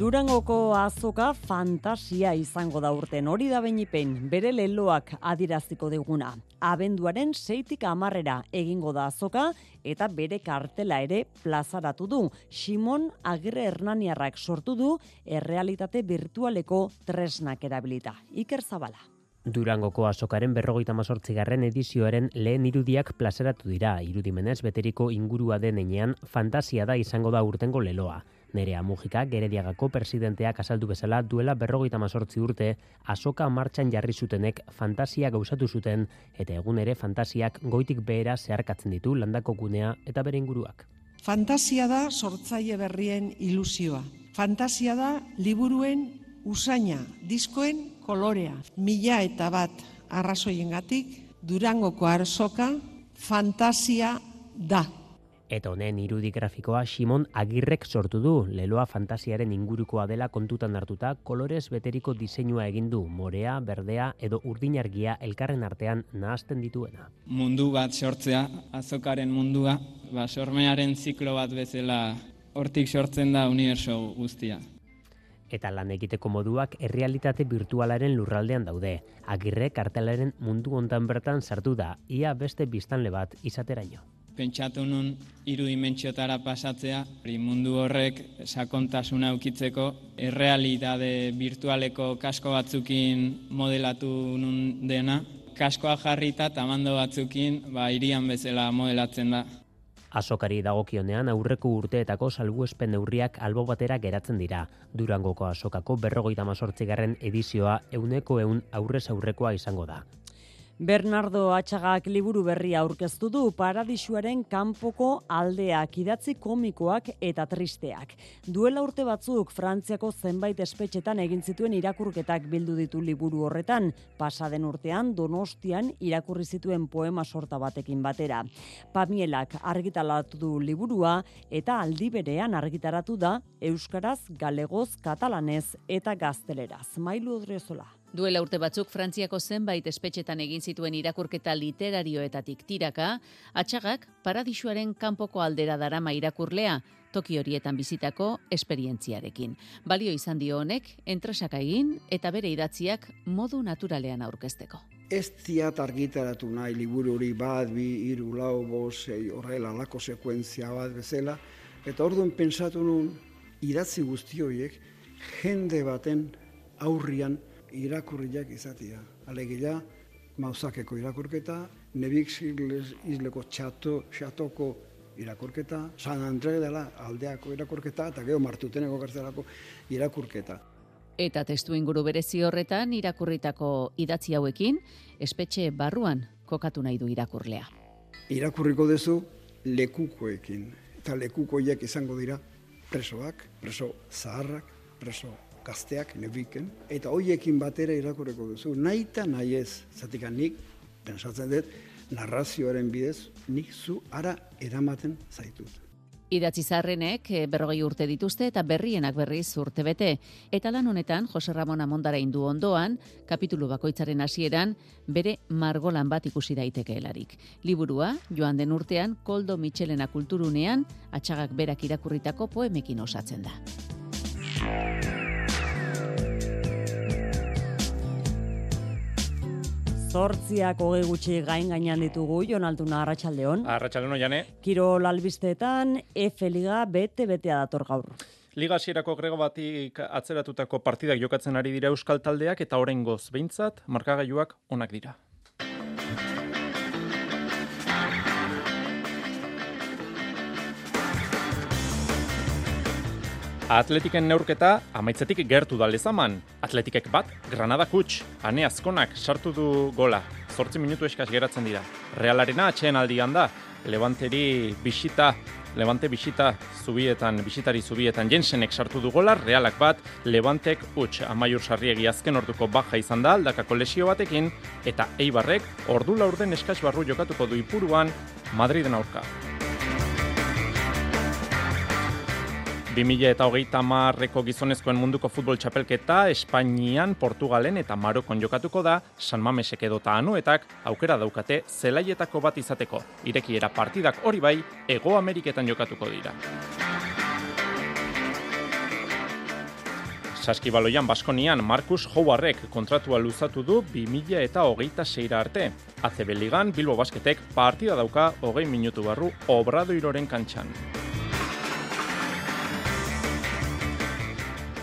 S2: Durangoko azoka fantasia izango da urten hori da benipen bere leloak adiraziko diguna. Abenduaren seitik amarrera egingo da azoka eta bere kartela ere plazaratu du. Simon Agirre Hernaniarrak sortu du errealitate virtualeko tresnak erabilita. Iker Zabala.
S50: Durangoko azokaren berrogeita mazortzigarren edizioaren lehen irudiak plazaratu dira. Irudimenez beteriko ingurua denean fantasia da izango da urtengo leloa. Nerea Mujika, Gerediagako presidenteak azaldu bezala duela berrogeita mazortzi urte, asoka martxan jarri zutenek fantasia gauzatu zuten, eta egun ere fantasiak goitik behera zeharkatzen ditu landako gunea eta bere inguruak.
S51: Fantasia da sortzaile berrien ilusioa. Fantasia da liburuen usaina, diskoen kolorea. Mila eta bat arrazoiengatik Durangoko arsoka fantasia da.
S50: Eta honen irudi grafikoa Simon Agirrek sortu du, leloa fantasiaren ingurukoa dela kontutan hartuta, kolorez beteriko diseinua egin du, morea, berdea edo urdinargia elkarren artean nahazten dituena.
S52: Mundu bat sortzea, azokaren mundua, ba, sormearen ziklo bat bezala hortik sortzen da uniberso guztia.
S50: Eta lan egiteko moduak errealitate virtualaren lurraldean daude. Agirre kartelaren mundu hontan bertan sartu da, ia beste biztanle bat izateraino
S52: pentsatu nun hiru dimentsiotara pasatzea, mundu horrek sakontasuna ukitzeko errealitate virtualeko kasko batzukin modelatu nun dena, kaskoa jarrita tamando batzukin ba irian bezala modelatzen da.
S50: Azokari dagokionean aurreko urteetako salbuespen neurriak albo batera geratzen dira. Durangoko azokako berrogeita mazortzigarren edizioa euneko eun aurrez aurrekoa izango da.
S2: Bernardo Atxagak liburu berria aurkeztu du paradisuaren kanpoko aldeak idatzi komikoak eta tristeak. Duela urte batzuk Frantziako zenbait espetxetan egin zituen irakurketak bildu ditu liburu horretan, pasaden urtean Donostian irakurri zituen poema sorta batekin batera. Pamielak argitalatu du liburua eta aldi berean argitaratu da euskaraz, galegoz, katalanez eta gazteleraz. Mailu Odriozola.
S53: Duela urte batzuk Frantziako zenbait espetxetan egin zituen irakurketa literarioetatik tiraka, atxagak paradisuaren kanpoko aldera darama irakurlea, toki horietan bizitako esperientziarekin. Balio izan dio honek, entresaka egin eta bere idatziak modu naturalean aurkezteko.
S11: Ez ziat argitaratu nahi liburu hori bat, bi, iru, lau, bos, horrela, lako sekuentzia bat bezala, eta orduan pensatu nun, idatzi guzti horiek, jende baten aurrian irakurriak izatea. Alegia, mauzakeko irakurketa, nebik izleko txato, xatoko irakurketa, San Andre dela aldeako irakurketa, eta geho martuteneko gartzelako irakurketa.
S53: Eta testu inguru berezi horretan irakurritako idatzi hauekin, espetxe barruan kokatu nahi du irakurlea.
S11: Irakurriko duzu lekukoekin. Eta eta lekukoiek izango dira presoak, preso zaharrak, preso gazteak, nebiken, eta hoiekin batera irakureko duzu, nahi eta nahi ez, zatik nik, pensatzen dut, narrazioaren bidez, nik zu ara eramaten zaitut.
S53: Idatzi zarrenek eh, berrogei urte dituzte eta berrienak berriz urte bete. Eta lan honetan, Jose Ramon Amondara indu ondoan, kapitulu bakoitzaren hasieran bere margolan bat ikusi daiteke helarik. Liburua, joan den urtean, Koldo Michelena kulturunean, atxagak berak irakurritako poemekin osatzen da.
S2: Zortziak hogei gutxi gain gainean ditugu, Jon Altuna, Arratxaldeon.
S12: Arratxaldeon, jane.
S2: Kirol albisteetan, F Liga bete-betea dator gaur.
S12: Liga hasierako grego batik atzeratutako partidak jokatzen ari dira euskal taldeak eta oraingoz behintzat markagailuak onak dira. Atletiken neurketa amaitzetik gertu da lezaman. Atletikek bat, Granada kuts, ane azkonak sartu du gola. Zortzi minutu eskaz geratzen dira. Realarena atxeen aldian da. Levanteri bisita, Levante bisita zubietan, bisitari zubietan jensenek sartu du gola, realak bat, Levantek huts amaiur sarriegi azken orduko baja izan da aldakako lesio batekin, eta eibarrek ordu laurden eskaz barru jokatuko du ipuruan Madriden aurka. 2000 eta hogeita marreko gizonezkoen munduko futbol txapelketa Espainian, Portugalen eta Marokon jokatuko da San Mamesek edota anuetak aukera daukate zelaietako bat izateko. Irekiera partidak hori bai, Ego Ameriketan jokatuko dira. Saskibaloian Baskonian Markus Howardek kontratua luzatu du 2000 eta hogeita seira arte. ACB Ligan Bilbo Basketek partida dauka hogei minutu barru obradoiroren kantxan.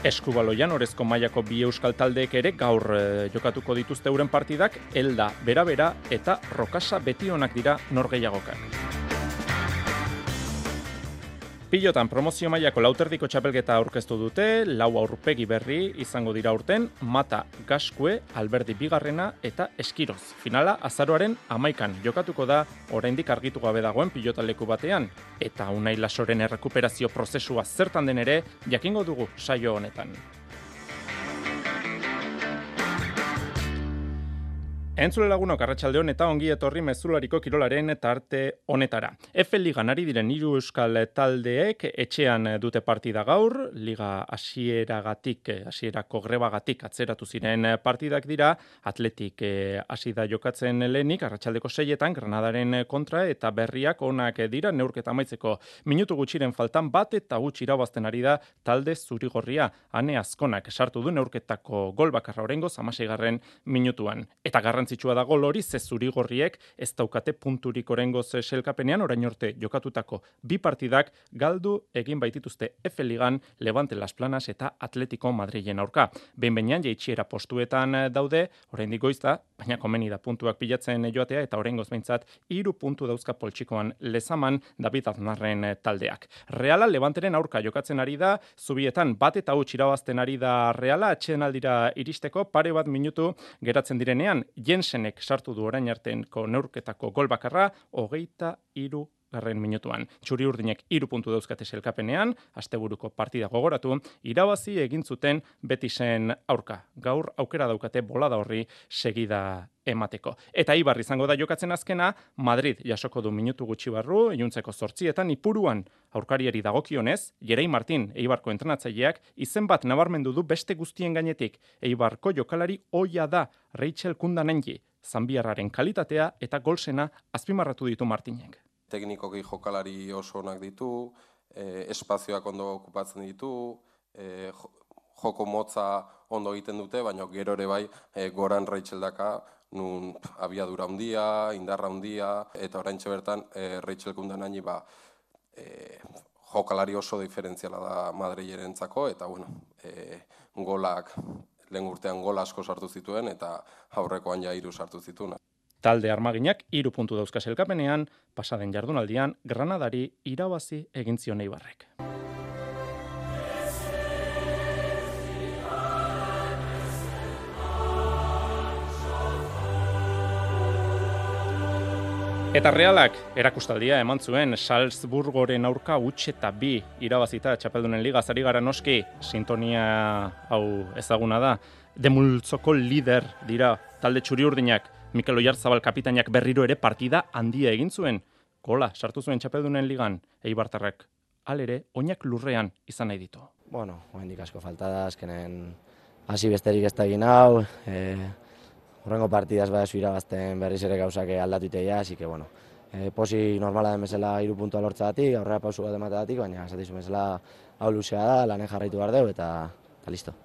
S12: Eskubaloian orezko mailako bi euskal taldeek ere gaur eh, jokatuko dituzte euren partidak, Elda, Bera-Bera eta Rokasa beti onak dira norgeiagokak. Pilotan promozio mailako lauterdiko txapelketa aurkeztu dute, lau aurpegi berri izango dira urten, Mata, Gaskue, Alberdi Bigarrena eta Eskiroz. Finala, azaroaren amaikan jokatuko da, oraindik argitu gabe dagoen pilotaleku batean. Eta unai lasoren errekuperazio prozesua zertan den ere, jakingo dugu saio honetan. Entzule lagunok arratsalde eta ongi etorri mezulariko kirolaren tarte honetara. F Liga nari diren hiru euskal taldeek etxean dute partida gaur, liga hasieragatik hasierako grebagatik atzeratu ziren partidak dira, Atletik eh, hasi da jokatzen lehenik arratsaldeko seietan Granadaren kontra eta berriak onak dira neurketa amaitzeko minutu gutxiren faltan bat eta gutxi irabazten ari da talde zurigorria. Ane azkonak sartu du neurketako gol bakarra orengo 16. minutuan. Eta garran garrantzitsua da gol hori ze zurigorriek ez daukate punturik orengoz selkapenean orain orte jokatutako bi partidak galdu egin baitituzte F Ligan Levante Las Planas eta Atletico Madrilen aurka. Behin beinan jaitxiera postuetan daude, oraindik goizta, baina komeni da puntuak pilatzen joatea eta orengoz beintzat hiru puntu dauzka poltsikoan lezaman David Aznarren taldeak. Reala Levanteren aurka jokatzen ari da, zubietan bat eta huts irabazten ari da Reala atxenaldira iristeko pare bat minutu geratzen direnean, Jensenek sartu du orain arteko neurketako gol bakarra, hogeita iru garren minutuan. Txuri urdinek iru puntu dauzkate selkapenean, asteburuko partida gogoratu, irabazi egin zuten betisen aurka. Gaur aukera daukate bolada horri segida emateko. Eta Ibar izango da jokatzen azkena, Madrid jasoko du minutu gutxi barru, iluntzeko sortzietan, ipuruan aurkariari dagokionez, Jerei Martin, Eibarko entrenatzaileak, izen bat nabarmendu du beste guztien gainetik. Eibarko jokalari oia da, Rachel Kundanengi, Zambiarraren kalitatea eta golsena azpimarratu ditu Martinek
S54: teknikoki jokalari oso onak ditu, e, espazioak ondo okupatzen ditu, e, joko motza ondo egiten dute, baina gero ere bai e, goran Rachel daka, nun abiadura handia, indarra handia, eta orain bertan e, Rachel kundan ba, e, jokalari oso diferentziala da Madrileren eta bueno, e, golak, lehen urtean gola asko sartu zituen, eta aurrekoan ja iru sartu zituen.
S12: Talde armaginak hiru puntu dauzka selkapenean, pasaden jardunaldian Granadari irabazi egin zion Eibarrek. Eta realak erakustaldia eman zuen Salzburgoren aurka utxe eta bi irabazita txapeldunen liga zari gara noski. Sintonia hau ezaguna da. Demultzoko lider dira talde txuri urdinak Mikel Oyarzabal kapitainak berriro ere partida handia egin zuen gola sartu zuen txapeldunen ligan eibartarrak alere oinak lurrean izan nahi ditu.
S55: Bueno, oendik asko falta da, azkenen hasi besterik ez da egin hau, e, Horrengo partidaz bada irabazten berriz ere gauzak aldatu iteia, así que bueno, e, posi normala den bezala iru puntua lortzadatik, aurrera pausu bat emateatik, baina esatizu bezala hau luzea da, lanen jarraitu behar dugu eta, eta listo.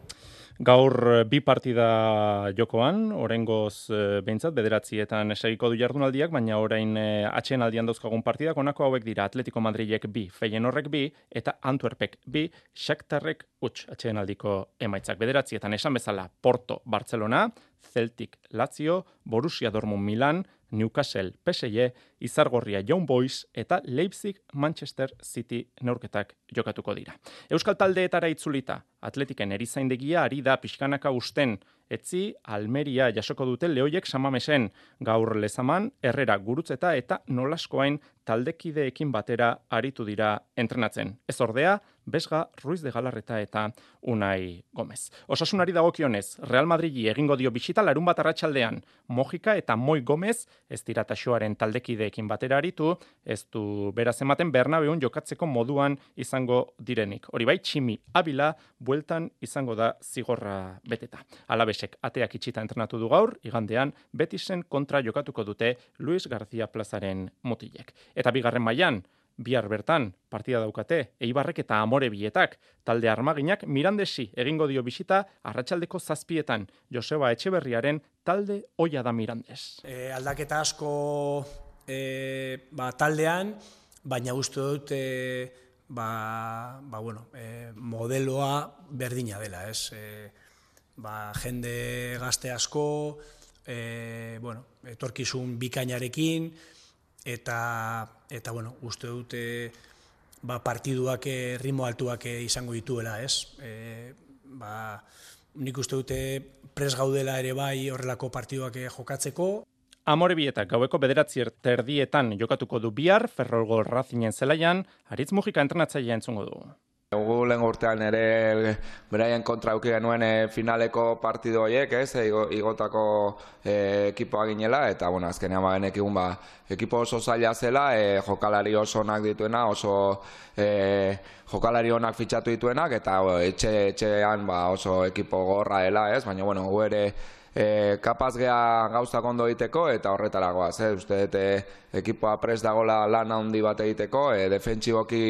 S12: Gaur eh, bi partida jokoan, orengoz e, behintzat, bederatzietan segiko du jardunaldiak, baina orain e, atxeen aldian dauzkagun partidak, onako hauek dira Atletico Madrilek bi, Feien horrek bi, eta Antwerpek bi, Shakhtarrek utx atxeen aldiko emaitzak. Bederatzietan esan bezala Porto, Barcelona, Celtic, Lazio, Borussia Dortmund, Milan, Newcastle, PSG, Izargorria, Young Boys eta Leipzig, Manchester City neurketak jokatuko dira. Euskal taldeetara itzulita, atletiken erizaindegia ari da pixkanaka usten, etzi Almeria jasoko dute lehoiek samamesen, gaur lezaman, herrera gurutzeta eta nolaskoain taldekideekin batera aritu dira entrenatzen. Ez ordea, Besga, Ruiz de Galarreta eta Unai Gomez. Osasunari dagokionez, Real Madridi egingo dio bisita larun bat arratsaldean Mojika eta Moi Gomez ez dira taxoaren taldekideekin batera aritu, ez du beraz ematen Bernabeun jokatzeko moduan izango direnik. Hori bai, Tximi Abila bueltan izango da zigorra beteta. Alabesek ateak itxita entrenatu du gaur, igandean Betisen kontra jokatuko dute Luis García Plazaren mutilek. Eta bigarren mailan bihar bertan partida daukate, eibarrek eta amore bietak, talde armaginak mirandesi egingo dio bisita arratsaldeko zazpietan, Joseba Etxeberriaren talde oia da mirandes.
S56: E, aldaketa asko e, ba, taldean, baina uste dut e, ba, ba, bueno, e, modeloa berdina dela, ez? E, ba, jende gazte asko, e, bueno, etorkizun bikainarekin, eta eta bueno, uste dute ba, partiduak eh, ritmo altuak eh, izango dituela, ez? E, ba, nik uste dute pres gaudela ere bai horrelako partiduak jokatzeko.
S12: Amore bietak gaueko bederatzi terdietan jokatuko du bihar, Ferrolgo Razinen zelaian, Aritz Mujika entrenatzaia entzungo du.
S57: Gu lehen urtean ere beraien kontra auki genuen e, finaleko partido horiek, ez, e, igotako e, ekipoa ginela, eta bueno, azkenean bagen ekigun ba, ekipo oso zaila zela, e, jokalari oso onak dituena, oso e, jokalari onak fitxatu dituenak, eta etxe, etxean ba, oso ekipo gorra dela, ez, baina bueno, gu ere e, kapaz geha gauzak ondo egiteko eta horretaragoaz, eh? uste dute ekipoa pres dagola lan handi bat egiteko, e, defentsiboki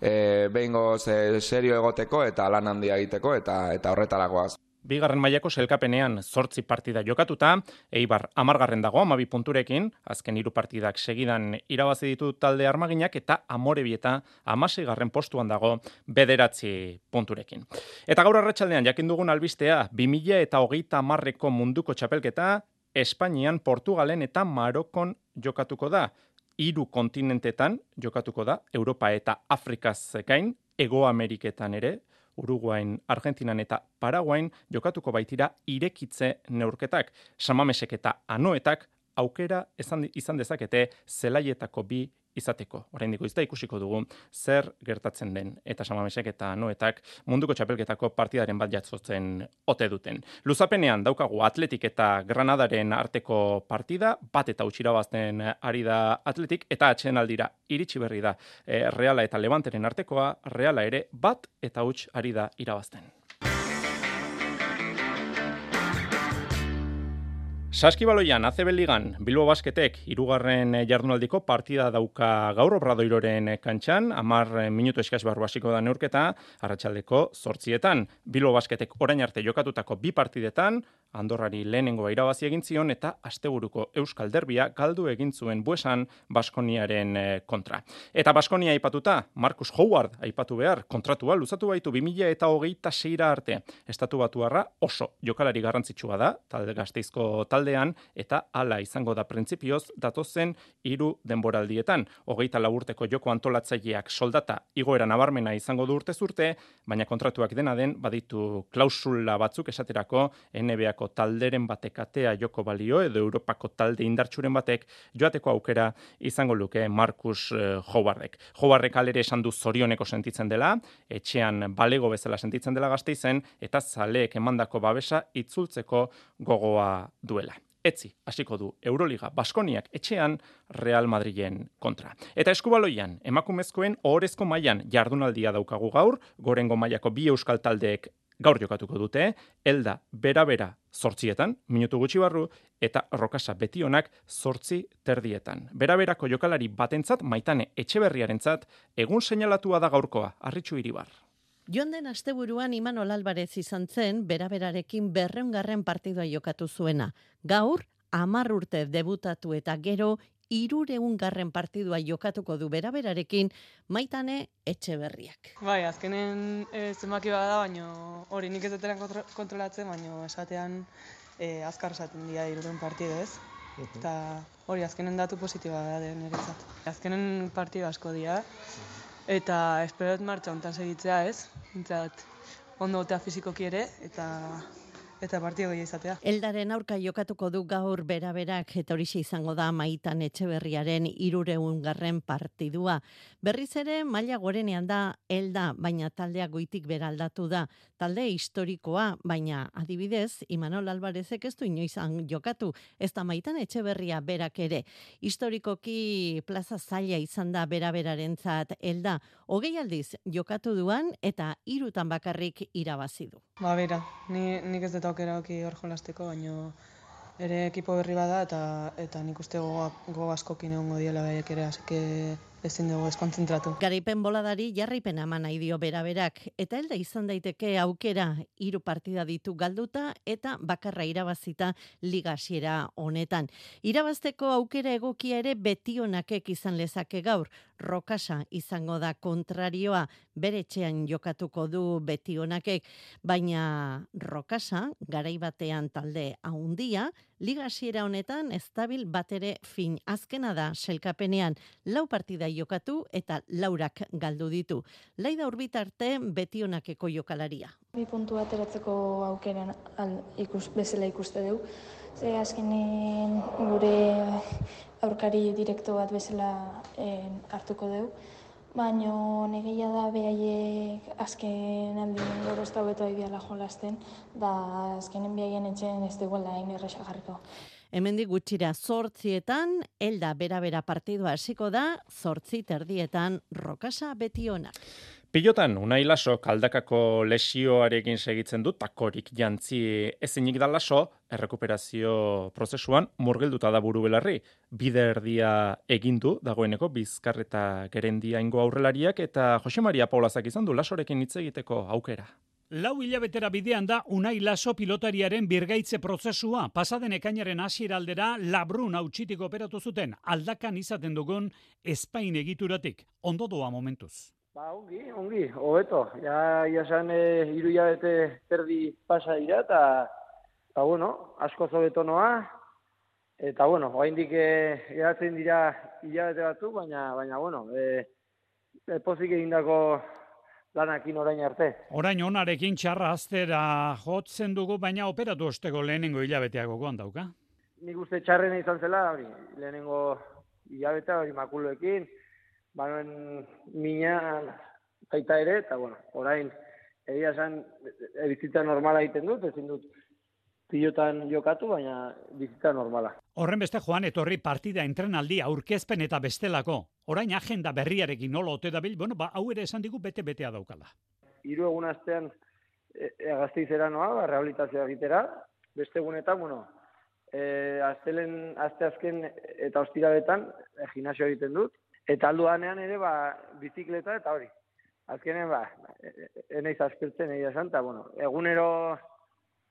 S57: e, behingo serio egoteko eta lan handia egiteko eta, eta horretaragoaz
S12: bigarren mailako selkapenean zortzi partida jokatuta, eibar amargarren dago, amabi punturekin, azken hiru partidak segidan irabazi ditu talde armaginak, eta amore bieta amasei garren postuan dago bederatzi punturekin. Eta gaur arratsaldean jakin dugun albistea, 2000 eta hogeita amarreko munduko txapelketa, Espainian, Portugalen eta Marokon jokatuko da. Hiru kontinentetan jokatuko da, Europa eta Afrikaz gain, Ego Ameriketan ere, Uruguain, Argentinan eta Paraguain jokatuko baitira irekitze neurketak. Samamesek eta anoetak aukera izan dezakete zelaietako bi izateko. Orain diko izta ikusiko dugu zer gertatzen den eta samamesek eta noetak munduko txapelketako partidaren bat jatzotzen ote duten. Luzapenean daukagu atletik eta granadaren arteko partida, bat eta utxira bazten ari da atletik eta atxen aldira iritsi berri da e, reala eta levanteren artekoa, reala ere bat eta utx ari da irabazten. Saskibaloian, ACB Ligan, Bilbo Basketek, irugarren jardunaldiko partida dauka gaur obradoiroren kantxan, amar minutu eskaz barru hasiko da neurketa, arratsaldeko sortzietan. Bilbo Basketek orain arte jokatutako bi partidetan, Andorrari lehenengo irabazi egin zion eta asteburuko Euskal Derbia galdu egin zuen buesan Baskoniaren eh, kontra. Eta Baskonia aipatuta, Marcus Howard aipatu behar, kontratua luzatu baitu 2000 eta hogeita seira arte. Estatu batuarra oso jokalari garrantzitsua da, talde gazteizko taldean, eta hala izango da printzipioz datozen hiru denboraldietan. Hogeita laburteko joko antolatzaileak soldata igoera nabarmena izango du urte zurte, baina kontratuak dena den baditu klausula batzuk esaterako NBA mailako talderen batek atea joko balio edo Europako talde indartsuren batek joateko aukera izango luke Markus uh, Howardek. Howardek alere esan du zorioneko sentitzen dela, etxean balego bezala sentitzen dela gazte izen, eta zaleek emandako babesa itzultzeko gogoa duela etzi hasiko du Euroliga Baskoniak etxean Real Madrilen kontra. Eta eskubaloian, emakumezkoen ohorezko mailan jardunaldia daukagu gaur, gorengo mailako bi euskal taldeek gaur jokatuko dute, elda bera-bera zortzietan, minutu gutxi barru, eta rokasa betionak zortzi terdietan. Bera-berako jokalari batentzat, maitane etxeberriarentzat, egun seinalatua da gaurkoa, arritxu iribar.
S58: Joan den asteburuan Imanol Alvarez izan zen beraberarekin berreungarren partidua jokatu zuena. Gaur, amar urte debutatu eta gero, irureun garren partidua jokatuko du beraberarekin maitane etxe berriak.
S59: Bai, azkenen e, zenbaki bada, baina hori nik ez deteran kontrolatzen, baina esatean e, azkar esaten dira irureun partidu ez. Eta hori azkenen datu positiba da den eretzat. Azkenen partidu asko dira, eta esperot martxa ontan segitzea ez, Entzat, ondo eta fizikoki ere, eta eta partio gehi izatea.
S58: Eldaren aurka jokatuko du gaur beraberak eta hori izango da maitan etxeberriaren irureun garren partidua. Berriz ere, maila gorenean da elda, baina taldea goitik beraldatu da. Talde historikoa, baina adibidez, Imanol Alvarezek ez du inoizan jokatu, ez da maitan etxeberria berak ere. Historikoki plaza zaila izan da beraberaren zat elda. Hogei aldiz, jokatu duan eta irutan bakarrik irabazi du.
S59: Ba, bera, ni, nik ez dut aukera hor jolasteko, baina ere ekipo berri bada eta eta nik uste gogo, gogo askokin egongo diela baiek ere, asike ezin dugu eskonzentratu.
S58: Garaipen boladari jarraipen ama nahi dio beraberak eta helda izan daiteke aukera hiru partida ditu galduta eta bakarra irabazita ligasiera honetan. Irabazteko aukera egokia ere betionakek izan lezake gaur. Rokasa izango da kontrarioa bere etxean jokatuko du betionakek, baina Rokasa garai batean talde haundia, ligasiera honetan estabil batere fin azkena da selkapenean lau partida jokatu eta laurak galdu ditu. Laida urbitarte beti onakeko jokalaria.
S60: Bi puntu ateratzeko aukeran al, ikus, bezala ikuste dugu. Ze azkenin gure aurkari direkto bat bezala eh, hartuko dugu. Baina negeia da behaiek azken aldien gorozta beto aideala jolasten, da azkenen behaien etxen ez duela hain jarriko.
S58: Hemendik gutxira zortzietan, elda bera-bera partidua hasiko da, zortzi terdietan rokasa beti ona.
S12: Pilotan, unai laso, kaldakako lesioarekin segitzen du, takorik jantzi ezinik da laso, errekuperazio prozesuan murgilduta da buru belarri. Bide erdia egindu, dagoeneko, bizkarreta gerendia ingo aurrelariak, eta Jose Maria Paulazak izan du lasorekin hitz egiteko aukera.
S61: Lau hilabetera bidean da Unai Laso pilotariaren birgaitze prozesua. Pasaden ekainaren aldera labrun hautsitik operatu zuten aldakan izaten dugun Espain egituratik. Ondo doa momentuz.
S62: Ba, ongi, ongi, hobeto. Ja, ja san, e, iru hilabete terdi pasa dira, eta, eta bueno, asko zobeto noa. Eta, bueno, hoa indik eratzen dira hilabete batu, baina, baina, bueno, e, e, pozik egindako lanakin orain arte.
S61: Orain onarekin txarra aztera jotzen dugu, baina operatu osteko lehenengo hilabeteago gogoan dauka?
S62: Nik uste txarren izan zela, hori, lehenengo hilabetea hori makuloekin, banoen mina baita ere, eta bueno, orain, egia esan, bizitza normala egiten dut, ezin dut pilotan jokatu, baina bizitza normala.
S61: Horren beste joan etorri partida entrenaldi aurkezpen eta bestelako. Orain agenda berriarekin nola ote dabil, bueno, ba, hau ere esan digu bete-betea daukala.
S62: Hiru egun astean e, e, noa, ba, rehabilitazioa egitera, beste egunetan, bueno, e, aztelen, azte azken eta ostirabetan e, gimnasio egiten dut, eta alduanean ere, ba, bizikleta eta hori. Azkenen, ba, e, e, eneiz aspertzen egia esan, eta, bueno, egunero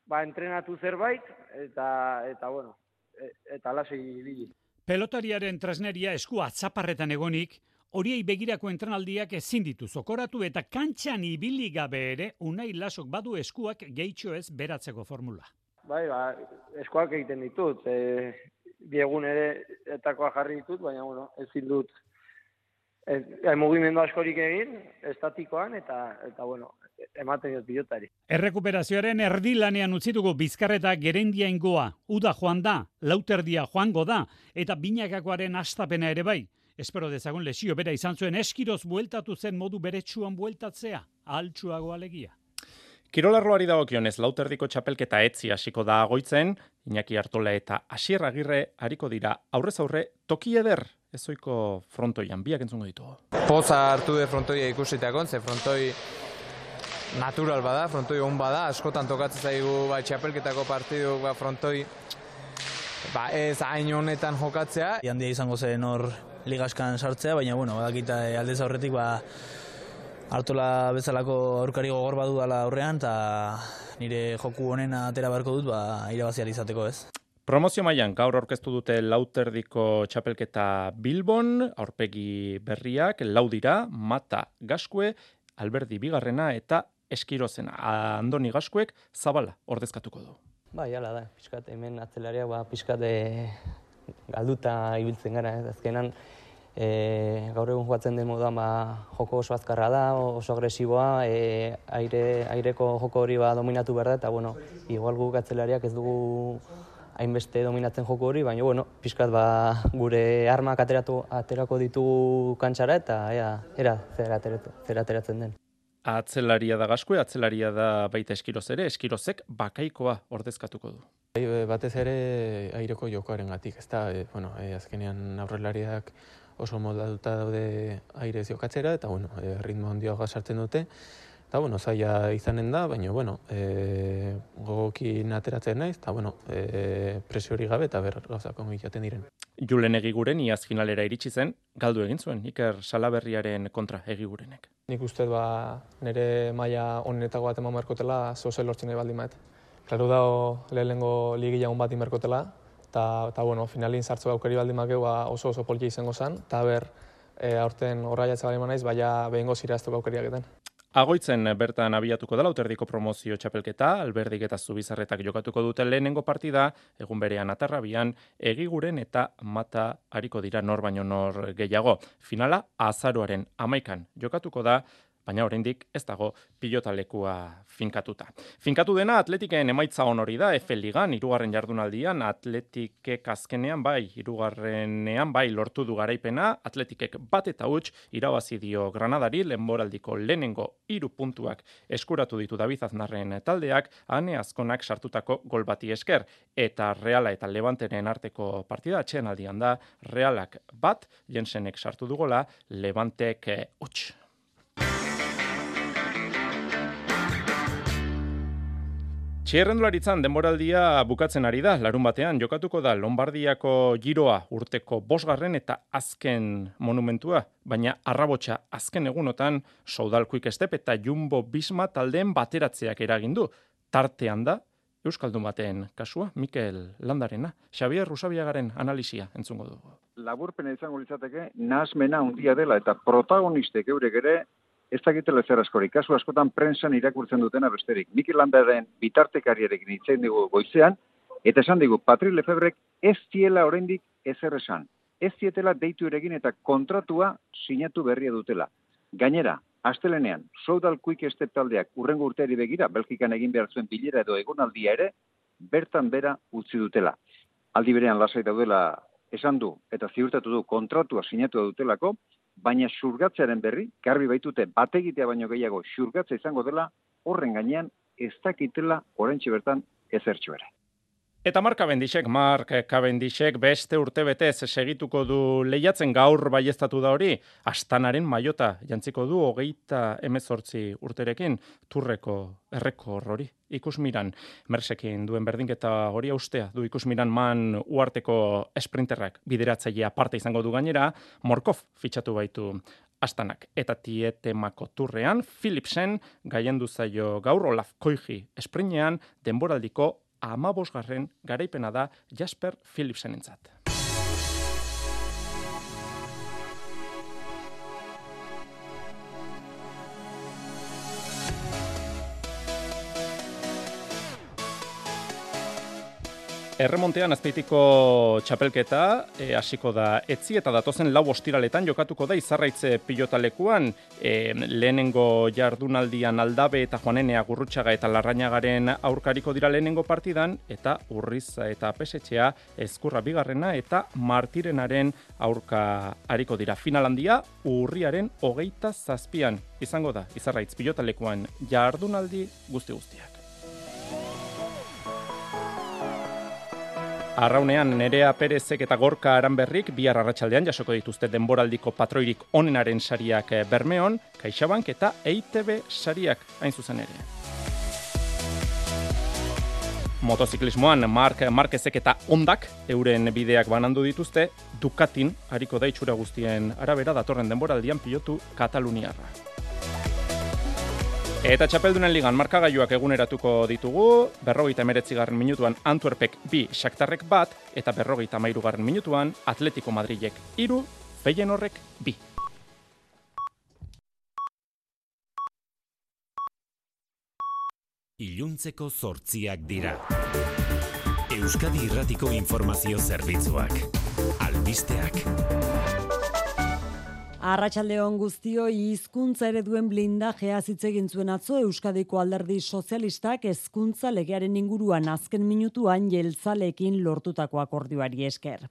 S62: ba, entrenatu zerbait, eta, eta bueno, e, eta lasei ibili.
S61: Pelotariaren tresneria esku atzaparretan egonik, horiei begirako entrenaldiak ezin ditu zokoratu eta kantxan ibili gabe ere unai lasok badu eskuak gehitxo ez beratzeko formula.
S62: Bai, ba, eskuak egiten ditut, e, biegun ere etakoa jarri ditut, baina bueno, ezin dut e, e, mugimendu askorik egin, estatikoan, eta, eta bueno, ematen dut pilotari.
S61: Errekuperazioaren erdilanean utzi dugu Bizkarreta Gerendia ingoa, uda joan da, lauterdia joango da, eta binakakoaren astapena ere bai. Espero dezagun lesio bera izan zuen eskiroz bueltatu zen modu beretsuan bueltatzea, altsuago alegia.
S12: Kirolarroari dagokionez lauterdiko txapelketa etzi hasiko da agoitzen, Iñaki Artola eta Asier Agirre hariko dira aurrez aurre toki eder ezoiko frontoian biak entzungo ditugu.
S63: Poza hartu de frontoia ikusiteakon, ze frontoi natural bada, frontoi on bada, askotan tokatzen zaigu ba, txapelketako partidu ba, frontoi ba, ez hain honetan jokatzea.
S64: Handia izango zen hor ligaskan sartzea, baina bueno, badakita eh, aldez aurretik ba, hartola bezalako aurkari gogor badu dala aurrean, eta nire joku honena atera beharko dut, ba, irabazial izateko ez.
S12: Promozio mailan gaur aurkeztu dute lauterdiko txapelketa Bilbon, aurpegi berriak, laudira, mata gaskue, alberdi bigarrena eta eskirozena. Andoni Gaskuek zabala ordezkatuko du.
S65: Ba, jala da, pixkat hemen atzelaria, ba, pixkat e, galduta ibiltzen gara, ez azkenan e, gaur egun joatzen den moduan ba, joko oso azkarra da, oso agresiboa, e, aire, aireko joko hori ba, dominatu behar da, eta bueno, igual guk atzelariak ez dugu hainbeste dominatzen joko hori, baina bueno, pixkat ba, gure armak ateratu, aterako ditugu kantxara eta ea, era zer ateratzen den.
S12: Atzelaria da gaskue, atzelaria da baita eskiroz ere, eskirozek bakaikoa ordezkatuko du.
S63: Bai, e, batez ere aireko jokoaren gatik, ez da, e, bueno, e, azkenean aurrelariak oso moldatuta daude aire jokatzera, eta bueno, e, ritmo handioa sartzen dute, eta bueno, zaila izanen da, baina bueno, e, gogokin ateratzen naiz, eta bueno, e, presio hori gabe eta ber gauzak ongi jaten diren.
S12: Julen egiguren iaz finalera iritsi zen, galdu egin zuen, Iker Salaberriaren kontra egigurenek.
S63: Nik uste ba, nire maila onenetako bat eman markotela, zoze lortzen nahi baldin maet. Klaru dago lehenengo ligi jagun bat inberkotela, eta bueno, finalin sartzu aukeri baldin makeu ba, oso oso polikia izango zen, eta ber, e, aurten horra jatzen baldin naiz, baina behingo ziraztuko aukeriak eten.
S12: Agoitzen bertan abiatuko dela uterdiko promozio txapelketa, alberdik eta zubizarretak jokatuko dute lehenengo partida, egun berean atarrabian, egiguren eta mata hariko dira nor baino nor gehiago. Finala, azaroaren amaikan jokatuko da, baina oraindik ez dago pilotalekua finkatuta. Finkatu dena Atletiken emaitza on hori da F Ligan hirugarren jardunaldian Atletikek azkenean bai hirugarrenean bai lortu du garaipena Atletikek bat eta huts irabazi dio Granadari lenboraldiko lehenengo hiru puntuak eskuratu ditu David Aznarren taldeak ane azkonak sartutako gol bati esker eta Reala eta Levanteren arteko partida atxenaldian da Realak bat Jensenek sartu dugola Levantek huts. Txierrendularitzan denboraldia bukatzen ari da, larun batean jokatuko da Lombardiako giroa urteko bosgarren eta azken monumentua, baina arrabotxa azken egunotan soudalkuik estep eta jumbo bisma taldeen bateratzeak eragindu. Tartean da, Euskaldun baten kasua, Mikel Landarena, Xavier Rusabiagaren analisia entzungo dugu.
S66: Laburpena izango litzateke, nasmena undia dela eta protagonistek eurek ere ez dakitela zer askorik. Kasu askotan prensan irakurtzen dutena besterik. Mikel Landaren bitartekariarekin itzein dugu goizean, eta esan digu, Patri Lefebrek ez ziela oraindik ezer esan. Ez zietela deitu erekin eta kontratua sinatu berria dutela. Gainera, astelenean, Soudal Quick Step taldeak urrengo urteari begira, Belgikan egin behar zuen bilera edo egonaldia ere, bertan bera utzi dutela. Aldi berean lasai daudela esan du eta ziurtatu du kontratua sinatu dutelako, baina xurgatzearen berri, garbi baitute bategitea baino gehiago xurgatza izango dela, horren gainean ez dakitela orentsi bertan ezertxo ere.
S12: Eta Mark Cavendishek, Mark Cavendishek beste urte betez segituko du lehiatzen gaur baiestatu da hori, astanaren maiota jantziko du hogeita emezortzi urterekin turreko erreko hori. Ikusmiran, mersekin duen berdinketa hori austea du ikusmiran man uarteko esprinterrak bideratzailea parte izango du gainera, Morkov fitxatu baitu astanak. Eta tietemako turrean, Philipsen gaiendu zaio gaur Olaf Koigi esprinean denboraldiko amabosgarren garaipena da Jasper Philipsen Erremontean azpeitiko txapelketa e, hasiko da etzi eta datozen lau ostiraletan jokatuko da izarraitze pilotalekuan. E, lehenengo jardunaldian aldabe eta joanenea gurrutxaga eta larrainagaren aurkariko dira lehenengo partidan eta urriz eta pesetxea eskurra bigarrena eta martirenaren aurka hariko dira. Finalandia urriaren hogeita zazpian. Izango da izarraitz pilotalekuan jardunaldi guzti guztiak. Arraunean Nerea Perezek eta Gorka Aranberrik bihar arratsaldean jasoko dituzte denboraldiko patroirik onenaren sariak eh, Bermeon, Kaixabank eta EITB sariak hain zuzen ere. Motoziklismoan Mark Markezek eta Ondak euren bideak banandu dituzte, Ducatin hariko da itxura guztien arabera datorren denboraldian pilotu Kataluniarra. Eta txapeldunen ligan markagailuak eguneratuko ditugu, berrogeita emeretzi garren minutuan Antwerpek bi Shakhtarrek bat, eta berrogeita mairu garren minutuan Atletico Madrilek iru, feien horrek bi.
S1: Iluntzeko zortziak dira. Euskadi Irratiko Informazio Zerbitzuak. Albisteak.
S2: Arratxaldeon guztio hizkuntza ere duen blindajea zitzegin zuen atzo Euskadiko alderdi sozialistak hezkuntza legearen inguruan azken minutuan jeltzalekin lortutako akordioari esker.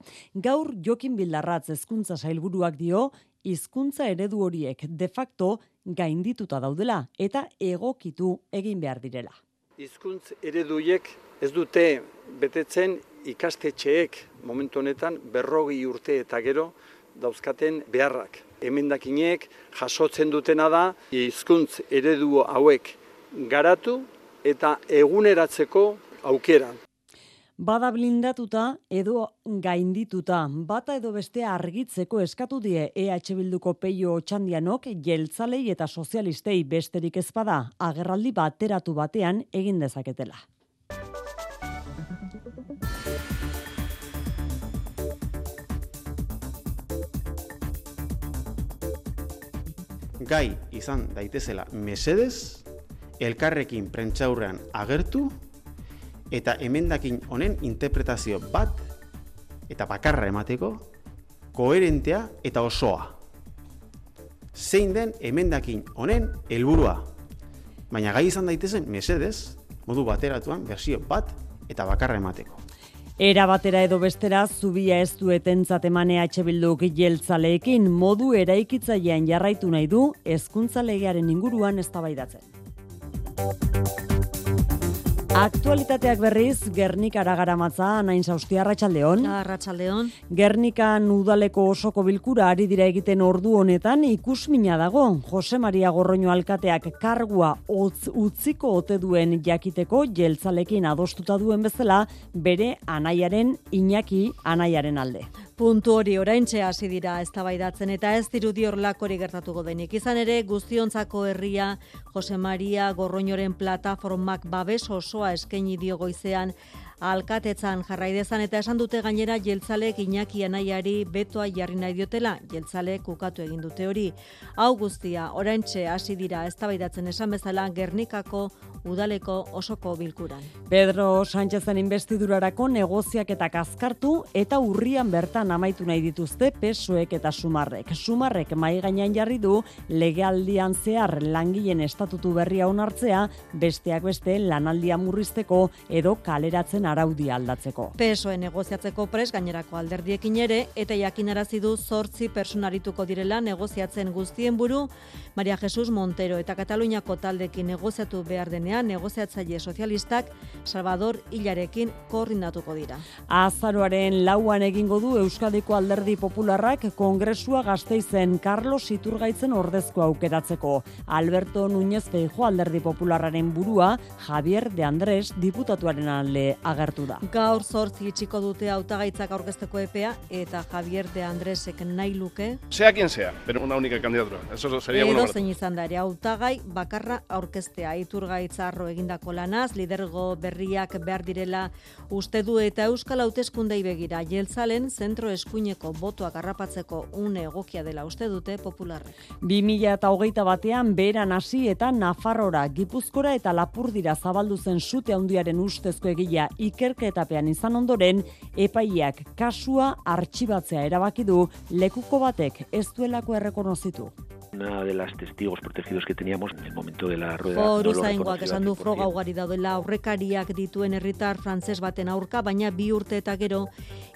S2: Gaur Jokin Bildarratz hezkuntza sailburuak dio hizkuntza eredu horiek de facto gaindituta daudela eta egokitu egin behar direla.
S41: Hizkuntz ereduiek ez dute betetzen ikastetxeek momentu honetan berrogi urte eta gero dauzkaten beharrak emendakinek jasotzen dutena da hizkuntz eredu hauek garatu eta eguneratzeko aukera.
S2: Bada blindatuta edo gaindituta, bata edo beste argitzeko eskatu die EH Bilduko peio txandianok jeltzalei eta sozialistei besterik ezpada agerraldi bateratu batean egin dezaketela.
S4: Gai izan daitezela mesedez, elkarrekin prentxaurrean agertu, eta emendakin honen interpretazio bat, eta bakarra emateko, koherentea eta osoa. Zein den emendakin honen helburua. Baina gai izan daitezen mesedez, modu bateratuan, versio bat eta bakarra emateko.
S2: Era batera edo bestera zubia ez duetentzat emane bilduk jeltzaleekin modu eraikitzailean jarraitu nahi du hezkuntza legearen inguruan eztabaidatzen. Aktualitateak berriz, Gernika aragara matza, nain zauzti, arratxaldeon.
S9: Arratxaldeon.
S2: Gernikan udaleko osoko bilkura ari dira egiten ordu honetan ikusmina dago. Jose Maria Gorroño alkateak kargua otz, utziko ote duen jakiteko jeltzalekin adostuta duen bezala bere anaiaren inaki anaiaren alde.
S9: Puntu hori oraintxe hasi dira eztabaidatzen eta ez dirudi horlakori gertatuko denik. Izan ere guztiontzako herria Jose Maria Gorroñoren plataformak babes osoa eskaini dio goizean alkatetzan jarrai dezan eta esan dute gainera jeltzalek Iñaki Anaiari betoa jarri nahi diotela, jeltzalek ukatu egin dute hori. Hau guztia, oraintxe hasi dira eztabaidatzen esan bezala Gernikako udaleko osoko bilkuran.
S2: Pedro Sánchezen investidurarako negoziak eta kaskartu eta urrian bertan amaitu nahi dituzte pesoek eta sumarrek. Sumarrek mai gainean jarri du legealdian zehar langileen estatutu berria onartzea, besteak beste lanaldia murrizteko edo kaleratzen araudia aldatzeko.
S9: PSOE negoziatzeko pres gainerako alderdiekin ere eta jakinarazi du 8 personarituko direla negoziatzen guztien buru Maria Jesus Montero eta Kataluniako taldekin negoziatu behar denean negoziatzaile sozialistak Salvador Ilarekin koordinatuko dira.
S2: Azaroaren lauan egingo du Euskadiko Alderdi Popularrak Kongresua Gasteizen Carlos Iturgaitzen ordezko aukeratzeko. Alberto Núñez Feijo Alderdi Popularraren burua Javier de Andrés diputatuaren alde agertu da.
S9: Gaur zortzi itxiko dute hautagaitzak aurkezteko epea eta Javier de Andresek nahi luke.
S10: Sea quien sea, pero una única candidatura. Eso sería bueno.
S9: Edo zein izan da ere hautagai bakarra aurkeztea iturgaitzarro egindako lanaz, lidergo berriak behar direla uste du eta Euskal Hauteskundei begira jeltzalen zentro eskuineko botuak harrapatzeko une egokia dela uste dute popularrek.
S2: 2000 eta hogeita batean beran hasi eta Nafarrora, Gipuzkora eta Lapurdira zabaldu zen sute handiaren ustezko egila ikerketapean izan ondoren, epaiak kasua artxibatzea erabaki du lekuko batek ez duelako errekonozitu
S11: una de las testigos protegidos que teníamos en el momento de la rueda.
S9: Foru no zaingoak esan du froga ugari daudela aurrekariak dituen herritar frantses baten aurka, baina bi urte eta gero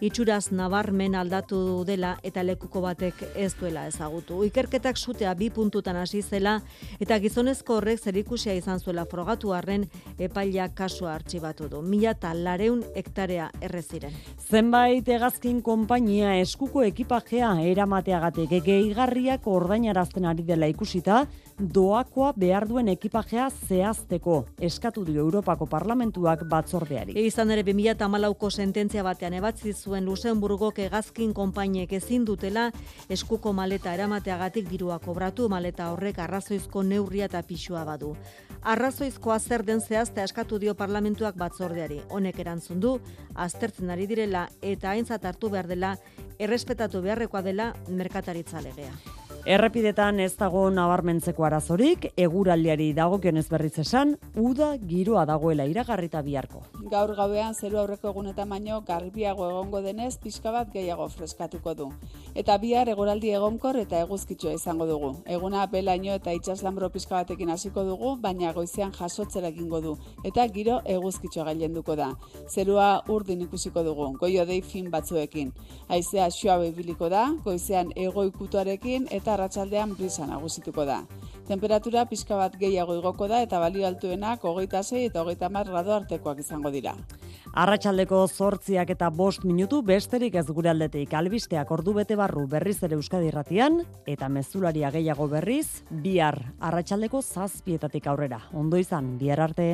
S9: itxuraz nabarmen aldatu dela eta lekuko batek ez duela ezagutu. Ikerketak sutea bi puntutan hasi zela eta gizonezko horrek zerikusia izan zuela frogatu arren epaila kasua artxibatu du. Mila eta lareun hektarea erreziren.
S2: Zenbait egazkin konpainia eskuko ekipajea eramateagatik gehigarriak ordainarazten ari dela ikusita, doakoa behar duen ekipajea zehazteko eskatu dio Europako Parlamentuak batzordeari.
S9: E izan ere 2014ko sententzia batean ebatzi zuen Luxemburgok egazkin konpainiek ezin dutela eskuko maleta eramateagatik dirua kobratu maleta horrek arrazoizko neurria eta pixua badu. Arrazoizkoa zer den zehazte eskatu dio parlamentuak batzordeari. Honek erantzun du, aztertzen ari direla eta aintzat hartu behar dela, errespetatu beharrekoa dela merkataritza legea.
S2: Errepidetan ez dago nabarmentzeko arazorik, eguraldiari dagokionez berriz esan, uda giroa dagoela iragarrita biharko.
S14: Gaur gauean zeru aurreko egunetan baino garbiago egongo denez pixka bat gehiago freskatuko du. Eta bihar eguraldi egonkor eta eguzkitxoa izango dugu. Eguna belaino eta itxaslambro pixka batekin hasiko dugu, baina goizean jasotzera egingo du. Eta giro eguzkitxoa gailenduko da. Zerua urdin ikusiko dugu, goio dei fin batzuekin. Aizea xua biliko da, goizean egoikutuarekin eta arratsaldean brisa nagusituko da. Temperatura pixka bat gehiago igoko da eta balio altuenak hogeita zei eta hogeita mar grado artekoak izango dira.
S2: Arratxaldeko zortziak eta bost minutu besterik ez gure aldeteik albisteak ordu bete barru berriz ere Euskadi irratian eta mezularia gehiago berriz bihar arratsaldeko zazpietatik aurrera. Ondo izan, bihar arte.